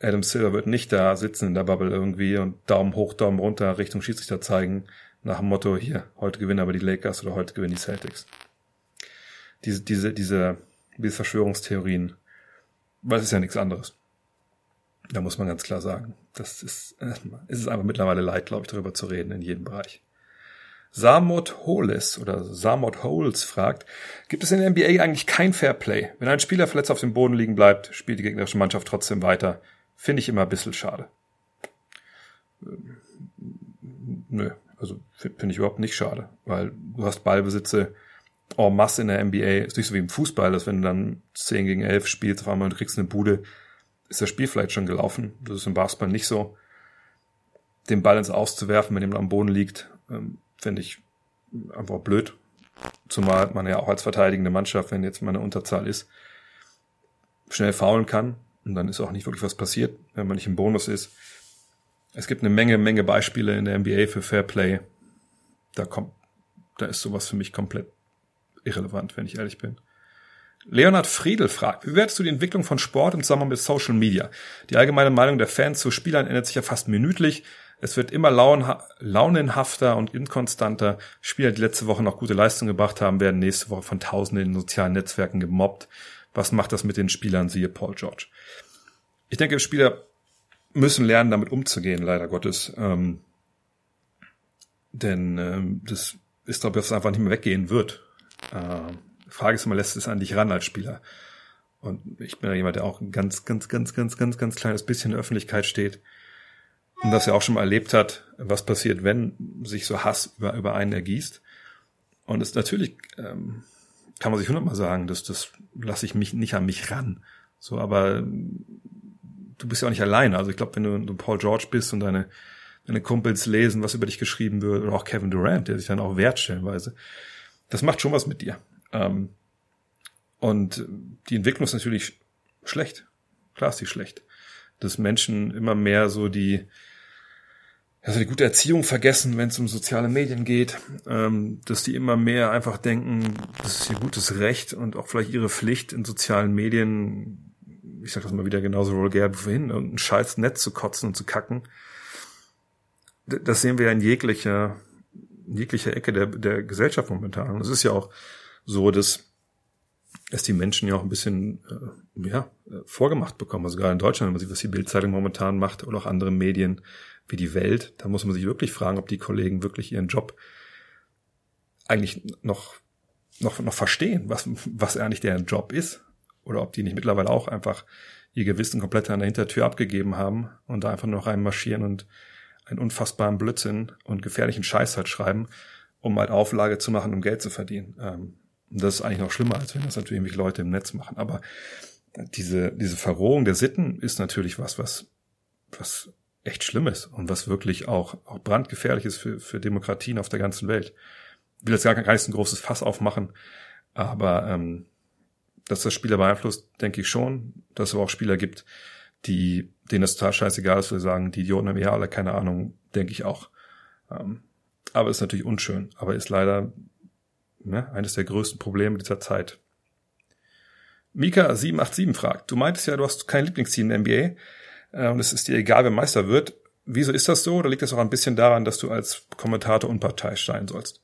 Adam Silver wird nicht da sitzen in der Bubble irgendwie und Daumen hoch, Daumen runter Richtung Schiedsrichter zeigen, nach dem Motto, hier, heute gewinnen aber die Lakers oder heute gewinnen die Celtics. Diese, diese, diese, diese Verschwörungstheorien, weil es ist ja nichts anderes. Da muss man ganz klar sagen. Das ist, äh, ist es einfach mittlerweile leid, glaube ich, darüber zu reden in jedem Bereich. Samot Holes oder Samot Holes fragt, gibt es in der NBA eigentlich kein Fairplay? Wenn ein Spieler verletzt auf dem Boden liegen bleibt, spielt die gegnerische Mannschaft trotzdem weiter. Finde ich immer ein bisschen schade. Ähm, nö, also finde ich überhaupt nicht schade, weil du hast Ballbesitze en masse in der NBA. Ist nicht so wie im Fußball, dass wenn du dann 10 gegen 11 spielst, auf einmal und kriegst eine Bude, ist das Spiel vielleicht schon gelaufen. Das ist im Basketball nicht so. Den Ball ins Auszuwerfen, wenn jemand am Boden liegt, ähm, finde ich einfach blöd. Zumal man ja auch als verteidigende Mannschaft, wenn jetzt mal eine Unterzahl ist, schnell faulen kann. Und dann ist auch nicht wirklich was passiert, wenn man nicht im Bonus ist. Es gibt eine Menge, Menge Beispiele in der NBA für Fair Play. Da kommt, da ist sowas für mich komplett irrelevant, wenn ich ehrlich bin. Leonhard Friedel fragt, wie bewertest du die Entwicklung von Sport im Zusammenhang mit Social Media? Die allgemeine Meinung der Fans zu Spielern ändert sich ja fast minütlich. Es wird immer launenhafter und inkonstanter. Spieler, die letzte Woche noch gute Leistung gebracht haben, werden nächste Woche von Tausenden in sozialen Netzwerken gemobbt. Was macht das mit den Spielern, siehe Paul George? Ich denke, Spieler müssen lernen, damit umzugehen, leider Gottes. Ähm, denn ähm, das ist, glaube ich, was einfach nicht mehr weggehen wird. Äh, Frage ist immer, lässt es an dich ran als Spieler? Und ich bin ja jemand, der auch ein ganz, ganz, ganz, ganz, ganz, ganz kleines bisschen in der Öffentlichkeit steht und das ja auch schon mal erlebt hat, was passiert, wenn sich so Hass über, über einen ergießt. Und es natürlich ähm, kann man sich hundertmal sagen, dass das lasse ich mich nicht an mich ran. So, aber du bist ja auch nicht alleine. Also ich glaube, wenn du, du Paul George bist und deine, deine Kumpels lesen, was über dich geschrieben wird, oder auch Kevin Durant, der sich dann auch wehrt stellenweise, das macht schon was mit dir. Ähm, und die Entwicklung ist natürlich schlecht. Klar ist die schlecht. Dass Menschen immer mehr so die, also die gute Erziehung vergessen, wenn es um soziale Medien geht, ähm, dass die immer mehr einfach denken, das ist ihr gutes Recht und auch vielleicht ihre Pflicht in sozialen Medien, ich sag das mal wieder genauso vulgär wie vorhin, irgendein scheiß Netz zu kotzen und zu kacken. Das sehen wir ja in jeglicher, in jeglicher Ecke der, der Gesellschaft momentan. Und es ist ja auch so, dass dass die Menschen ja auch ein bisschen äh, ja, vorgemacht bekommen. Also gerade in Deutschland, wenn man sieht, was die Bildzeitung momentan macht oder auch andere Medien, wie die Welt, da muss man sich wirklich fragen, ob die Kollegen wirklich ihren Job eigentlich noch, noch, noch verstehen, was, was eigentlich deren Job ist. Oder ob die nicht mittlerweile auch einfach ihr Gewissen komplett an der Hintertür abgegeben haben und da einfach nur reinmarschieren und einen unfassbaren Blödsinn und gefährlichen Scheiß halt schreiben, um halt Auflage zu machen, um Geld zu verdienen. Ähm, das ist eigentlich noch schlimmer, als wenn das natürlich irgendwelche Leute im Netz machen. Aber diese, diese Verrohung der Sitten ist natürlich was, was, was echt schlimm ist und was wirklich auch, auch brandgefährlich ist für, für Demokratien auf der ganzen Welt. Ich will jetzt gar, nicht ein großes Fass aufmachen, aber ähm, dass das Spieler beeinflusst, denke ich schon, dass es aber auch Spieler gibt, die, denen das total scheißegal ist, wir sagen, die Idioten haben ja alle keine Ahnung, denke ich auch. Ähm, aber ist natürlich unschön, aber ist leider ne, eines der größten Probleme dieser Zeit. Mika787 fragt, du meintest ja, du hast kein Lieblingsteam in der NBA äh, und es ist dir egal, wer Meister wird. Wieso ist das so? Oder liegt das auch ein bisschen daran, dass du als Kommentator unparteiisch sein sollst?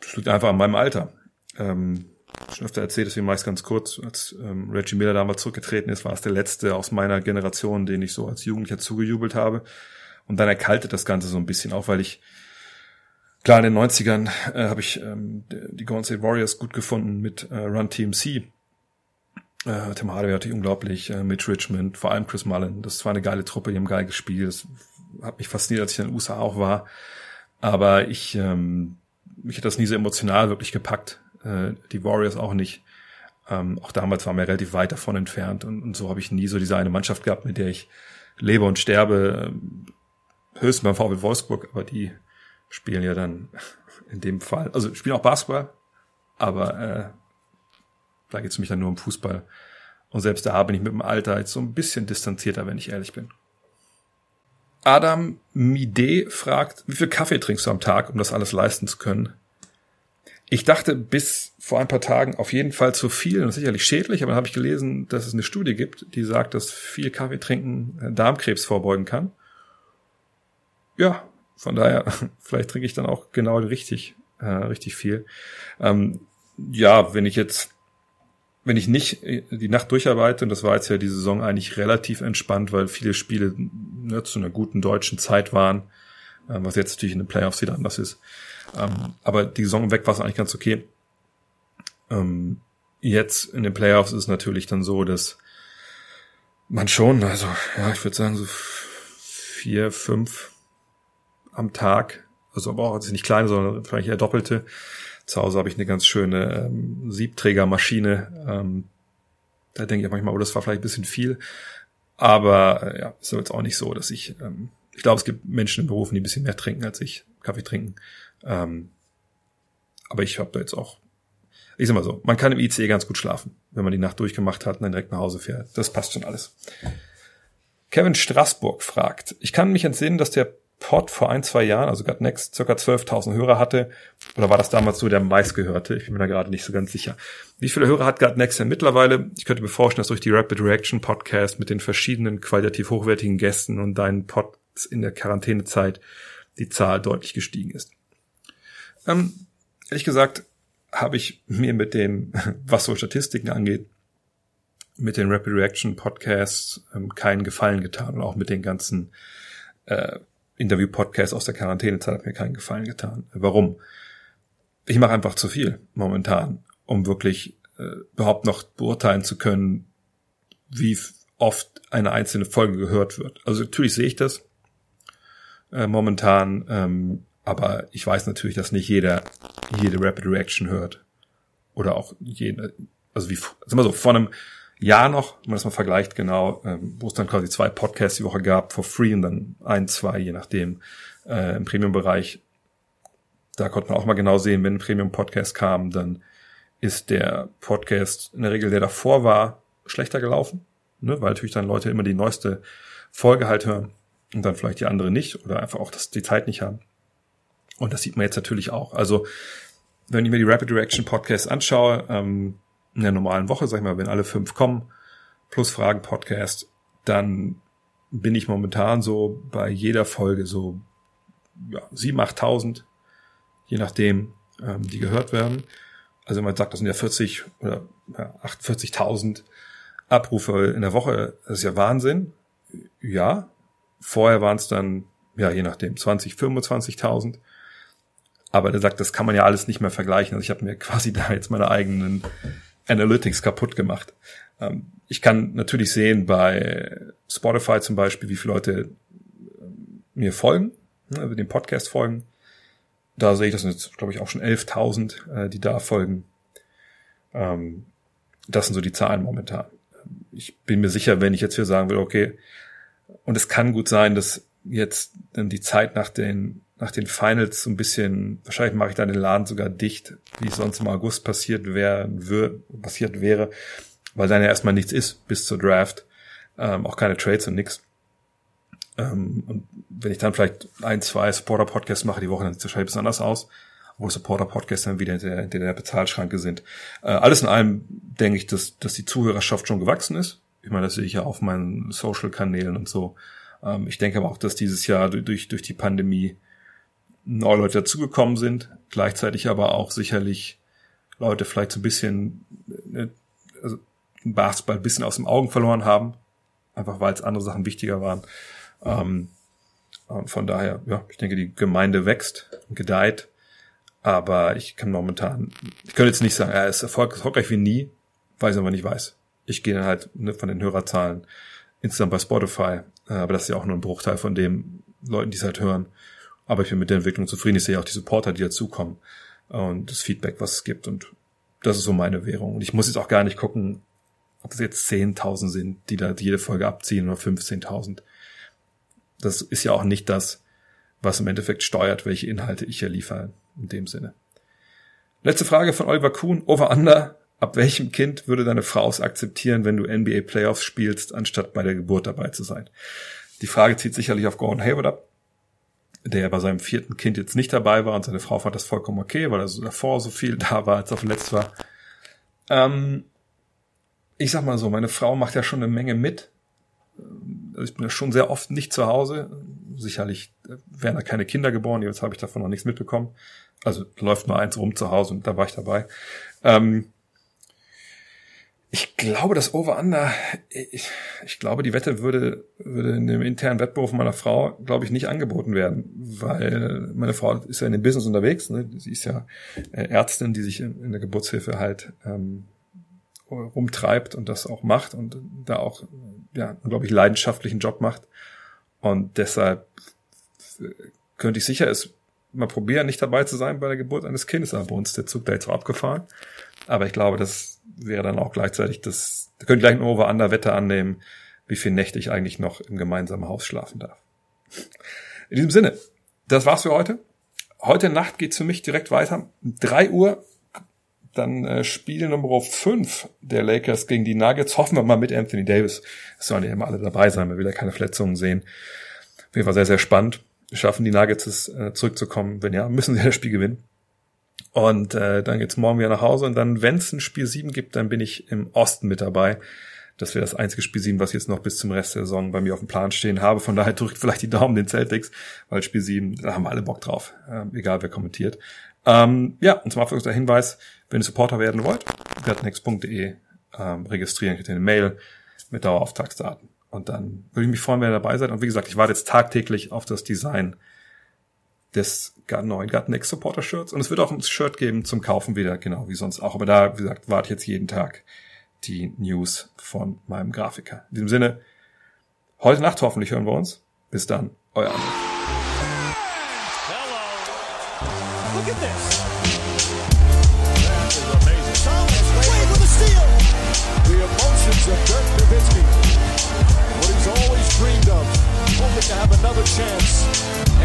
Das liegt einfach an meinem Alter. Ähm, schon öfter erzählt, deswegen mache ich es ganz kurz. Als ähm, Reggie Miller damals zurückgetreten ist, war es der letzte aus meiner Generation, den ich so als Jugendlicher zugejubelt habe. Und dann erkaltet das Ganze so ein bisschen auch, weil ich klar in den 90ern äh, habe ich ähm, die Golden State Warriors gut gefunden mit äh, Run Team C äh, Tim Hardaway hatte ich unglaublich, äh, Mitch Richmond, vor allem Chris Mullen. Das war eine geile Truppe, die haben geil gespielt. Das hat mich fasziniert, als ich in den USA auch war. Aber ich, ähm, mich hat das nie so emotional wirklich gepackt. Äh, die Warriors auch nicht. Ähm, auch damals waren wir relativ weit davon entfernt und, und so habe ich nie so diese eine Mannschaft gehabt, mit der ich lebe und sterbe. Ähm, höchstens beim VW Wolfsburg, aber die spielen ja dann in dem Fall, also spielen auch Basketball, aber äh, da geht es mich dann nur um Fußball. Und selbst da bin ich mit dem Alter jetzt so ein bisschen distanzierter, wenn ich ehrlich bin. Adam Mide fragt, wie viel Kaffee trinkst du am Tag, um das alles leisten zu können? Ich dachte bis vor ein paar Tagen auf jeden Fall zu viel und sicherlich schädlich, aber dann habe ich gelesen, dass es eine Studie gibt, die sagt, dass viel Kaffee trinken äh, Darmkrebs vorbeugen kann. Ja, von daher, vielleicht trinke ich dann auch genau richtig, äh, richtig viel. Ähm, ja, wenn ich jetzt wenn ich nicht äh, die Nacht durcharbeite, und das war jetzt ja die Saison eigentlich relativ entspannt, weil viele Spiele ne, zu einer guten deutschen Zeit waren, äh, was jetzt natürlich in den Playoffs wieder anders ist. Ähm, aber die Saison weg war es eigentlich ganz okay. Ähm, jetzt in den Playoffs ist es natürlich dann so, dass man schon, also ja, ich würde sagen so vier, fünf am Tag, also aber auch nicht kleine, sondern vielleicht eher doppelte, zu Hause habe ich eine ganz schöne ähm, Siebträgermaschine. Ähm, da denke ich manchmal, oh, das war vielleicht ein bisschen viel. Aber äh, ja, ist jetzt auch nicht so, dass ich, ähm, ich glaube, es gibt Menschen in Berufen, die ein bisschen mehr trinken als ich, Kaffee trinken. Ähm, aber ich habe da jetzt auch, ich sag mal so, man kann im ICE ganz gut schlafen, wenn man die Nacht durchgemacht hat und dann direkt nach Hause fährt. Das passt schon alles. Kevin Straßburg fragt, ich kann mich entsinnen, dass der Pod vor ein, zwei Jahren, also Gut Next, circa 12.000 Hörer hatte. Oder war das damals so der meistgehörte? Ich bin mir da gerade nicht so ganz sicher. Wie viele Hörer hat Gut Next denn mittlerweile? Ich könnte mir vorstellen, dass durch die Rapid Reaction Podcast mit den verschiedenen qualitativ hochwertigen Gästen und deinen Pods in der Quarantänezeit die Zahl deutlich gestiegen ist. Ähm, ehrlich gesagt habe ich mir mit dem, was so Statistiken angeht, mit den Rapid Reaction Podcasts ähm, keinen Gefallen getan und auch mit den ganzen äh, Interview-Podcast aus der Quarantänezeit hat mir keinen Gefallen getan. Warum? Ich mache einfach zu viel momentan, um wirklich äh, überhaupt noch beurteilen zu können, wie oft eine einzelne Folge gehört wird. Also natürlich sehe ich das äh, momentan, ähm, aber ich weiß natürlich, dass nicht jeder jede Rapid Reaction hört. Oder auch jede, also wie, sag mal so, vor einem Jahr noch, wenn man das mal vergleicht, genau, ähm, wo es dann quasi zwei Podcasts die Woche gab, for free und dann ein, zwei, je nachdem, äh, im Premium-Bereich. Da konnte man auch mal genau sehen, wenn ein Premium-Podcast kam, dann ist der Podcast in der Regel, der davor war, schlechter gelaufen, ne? weil natürlich dann Leute immer die neueste Folge halt hören und dann vielleicht die andere nicht oder einfach auch das, die Zeit nicht haben. Und das sieht man jetzt natürlich auch. Also, wenn ich mir die Rapid Reaction Podcasts anschaue, ähm, in der normalen Woche, sag ich mal, wenn alle fünf kommen, plus Fragen-Podcast, dann bin ich momentan so bei jeder Folge so ja, 7.000, 8.000, je nachdem, ähm, die gehört werden. Also man sagt, das sind ja 40 oder ja, 48.000 Abrufe in der Woche. Das ist ja Wahnsinn. Ja, vorher waren es dann, ja, je nachdem, 20, 25.000. Aber er sagt, das kann man ja alles nicht mehr vergleichen. Also ich habe mir quasi da jetzt meine eigenen Analytics kaputt gemacht. Ähm, ich kann natürlich sehen bei Spotify zum Beispiel, wie viele Leute ähm, mir folgen, also dem Podcast folgen. Da sehe ich, das sind jetzt, glaube ich, auch schon 11.000, äh, die da folgen. Ähm, das sind so die Zahlen momentan. Ich bin mir sicher, wenn ich jetzt hier sagen will, okay, und es kann gut sein, dass jetzt dann die Zeit nach den nach den Finals so ein bisschen, wahrscheinlich mache ich dann den Laden sogar dicht, wie es sonst im August passiert wäre, passiert wäre, weil dann ja erstmal nichts ist bis zur Draft, ähm, auch keine Trades und nix. Ähm, und wenn ich dann vielleicht ein, zwei Supporter-Podcasts mache die Woche, dann sieht es wahrscheinlich ein bisschen anders aus, wo Supporter-Podcasts dann wieder in der, in der Bezahlschranke sind. Äh, alles in allem denke ich, dass, dass die Zuhörerschaft schon gewachsen ist. Ich meine, das sehe ich ja auf meinen Social-Kanälen und so. Ähm, ich denke aber auch, dass dieses Jahr durch, durch die Pandemie neue Leute dazugekommen sind, gleichzeitig aber auch sicherlich Leute vielleicht so ein bisschen ne, also Basketball ein bisschen aus den Augen verloren haben, einfach weil es andere Sachen wichtiger waren. Ähm, von daher, ja, ich denke, die Gemeinde wächst und gedeiht, aber ich kann momentan, ich könnte jetzt nicht sagen, er ist erfolgreich wie nie, weil ich es aber nicht weiß. Ich gehe dann halt ne, von den Hörerzahlen insgesamt bei Spotify, äh, aber das ist ja auch nur ein Bruchteil von dem Leuten, die es halt hören. Aber ich bin mit der Entwicklung zufrieden. Ich sehe auch die Supporter, die dazukommen und das Feedback, was es gibt. Und das ist so meine Währung. Und ich muss jetzt auch gar nicht gucken, ob es jetzt 10.000 sind, die da jede Folge abziehen oder 15.000. Das ist ja auch nicht das, was im Endeffekt steuert, welche Inhalte ich hier liefere. In dem Sinne. Letzte Frage von Oliver Kuhn. Over Under. Ab welchem Kind würde deine Frau es akzeptieren, wenn du NBA Playoffs spielst, anstatt bei der Geburt dabei zu sein? Die Frage zieht sicherlich auf Gordon Hayward ab, der bei seinem vierten Kind jetzt nicht dabei war und seine Frau fand das vollkommen okay, weil er so davor so viel da war, als er verletzt war. Ähm, ich sag mal so, meine Frau macht ja schon eine Menge mit. Also ich bin ja schon sehr oft nicht zu Hause. Sicherlich werden da keine Kinder geboren, jetzt habe ich davon noch nichts mitbekommen. Also läuft nur eins rum zu Hause und da war ich dabei. Ähm, glaube, das Over-Under, ich, ich, glaube, die Wette würde, würde in dem internen Wettbewerb meiner Frau, glaube ich, nicht angeboten werden, weil meine Frau ist ja in dem Business unterwegs. Ne? Sie ist ja äh, Ärztin, die sich in, der Geburtshilfe halt ähm, rumtreibt und das auch macht und da auch, ja, glaube ich, leidenschaftlichen Job macht. Und deshalb könnte ich sicher es mal probieren, nicht dabei zu sein bei der Geburt eines Kindes. Aber uns der Zug da jetzt auch abgefahren. Aber ich glaube, das wäre dann auch gleichzeitig das, da könnt ihr gleich eine Over-Under-Wette annehmen, wie viele Nächte ich eigentlich noch im gemeinsamen Haus schlafen darf. In diesem Sinne, das war's für heute. Heute Nacht geht's für mich direkt weiter. Drei Uhr, dann äh, Spiel Nummer 5 der Lakers gegen die Nuggets. Hoffen wir mal mit Anthony Davis. Es sollen ja immer alle dabei sein, wir will ja keine Verletzungen sehen. Auf jeden Fall sehr, sehr spannend. Schaffen die Nuggets es äh, zurückzukommen? Wenn ja, müssen sie das Spiel gewinnen. Und äh, dann geht's morgen wieder nach Hause und dann, wenn es ein Spiel 7 gibt, dann bin ich im Osten mit dabei. Das wäre das einzige Spiel 7, was jetzt noch bis zum Rest der Saison bei mir auf dem Plan stehen habe. Von daher drückt vielleicht die Daumen den Celtics, weil Spiel 7, da haben alle Bock drauf, äh, egal wer kommentiert. Ähm, ja, und zum Abschluss der Hinweis, wenn ihr Supporter werden wollt, wertnext.de ähm, registrieren, kriegt ihr eine Mail mit Dauerauftragsdaten. Und dann würde ich mich freuen, wenn ihr dabei seid. Und wie gesagt, ich warte jetzt tagtäglich auf das Design des neuen Garten Supporter Shirts. Und es wird auch ein Shirt geben zum Kaufen wieder, genau wie sonst auch. Aber da, wie gesagt, warte ich jetzt jeden Tag die News von meinem Grafiker. In diesem Sinne, heute Nacht hoffentlich hören wir uns. Bis dann, euer. Hello. Look at this. That is amazing. Thomas Wade with a steal. The emotions of Dirk Nowitzki. What he's always dreamed of. Hoping to have another chance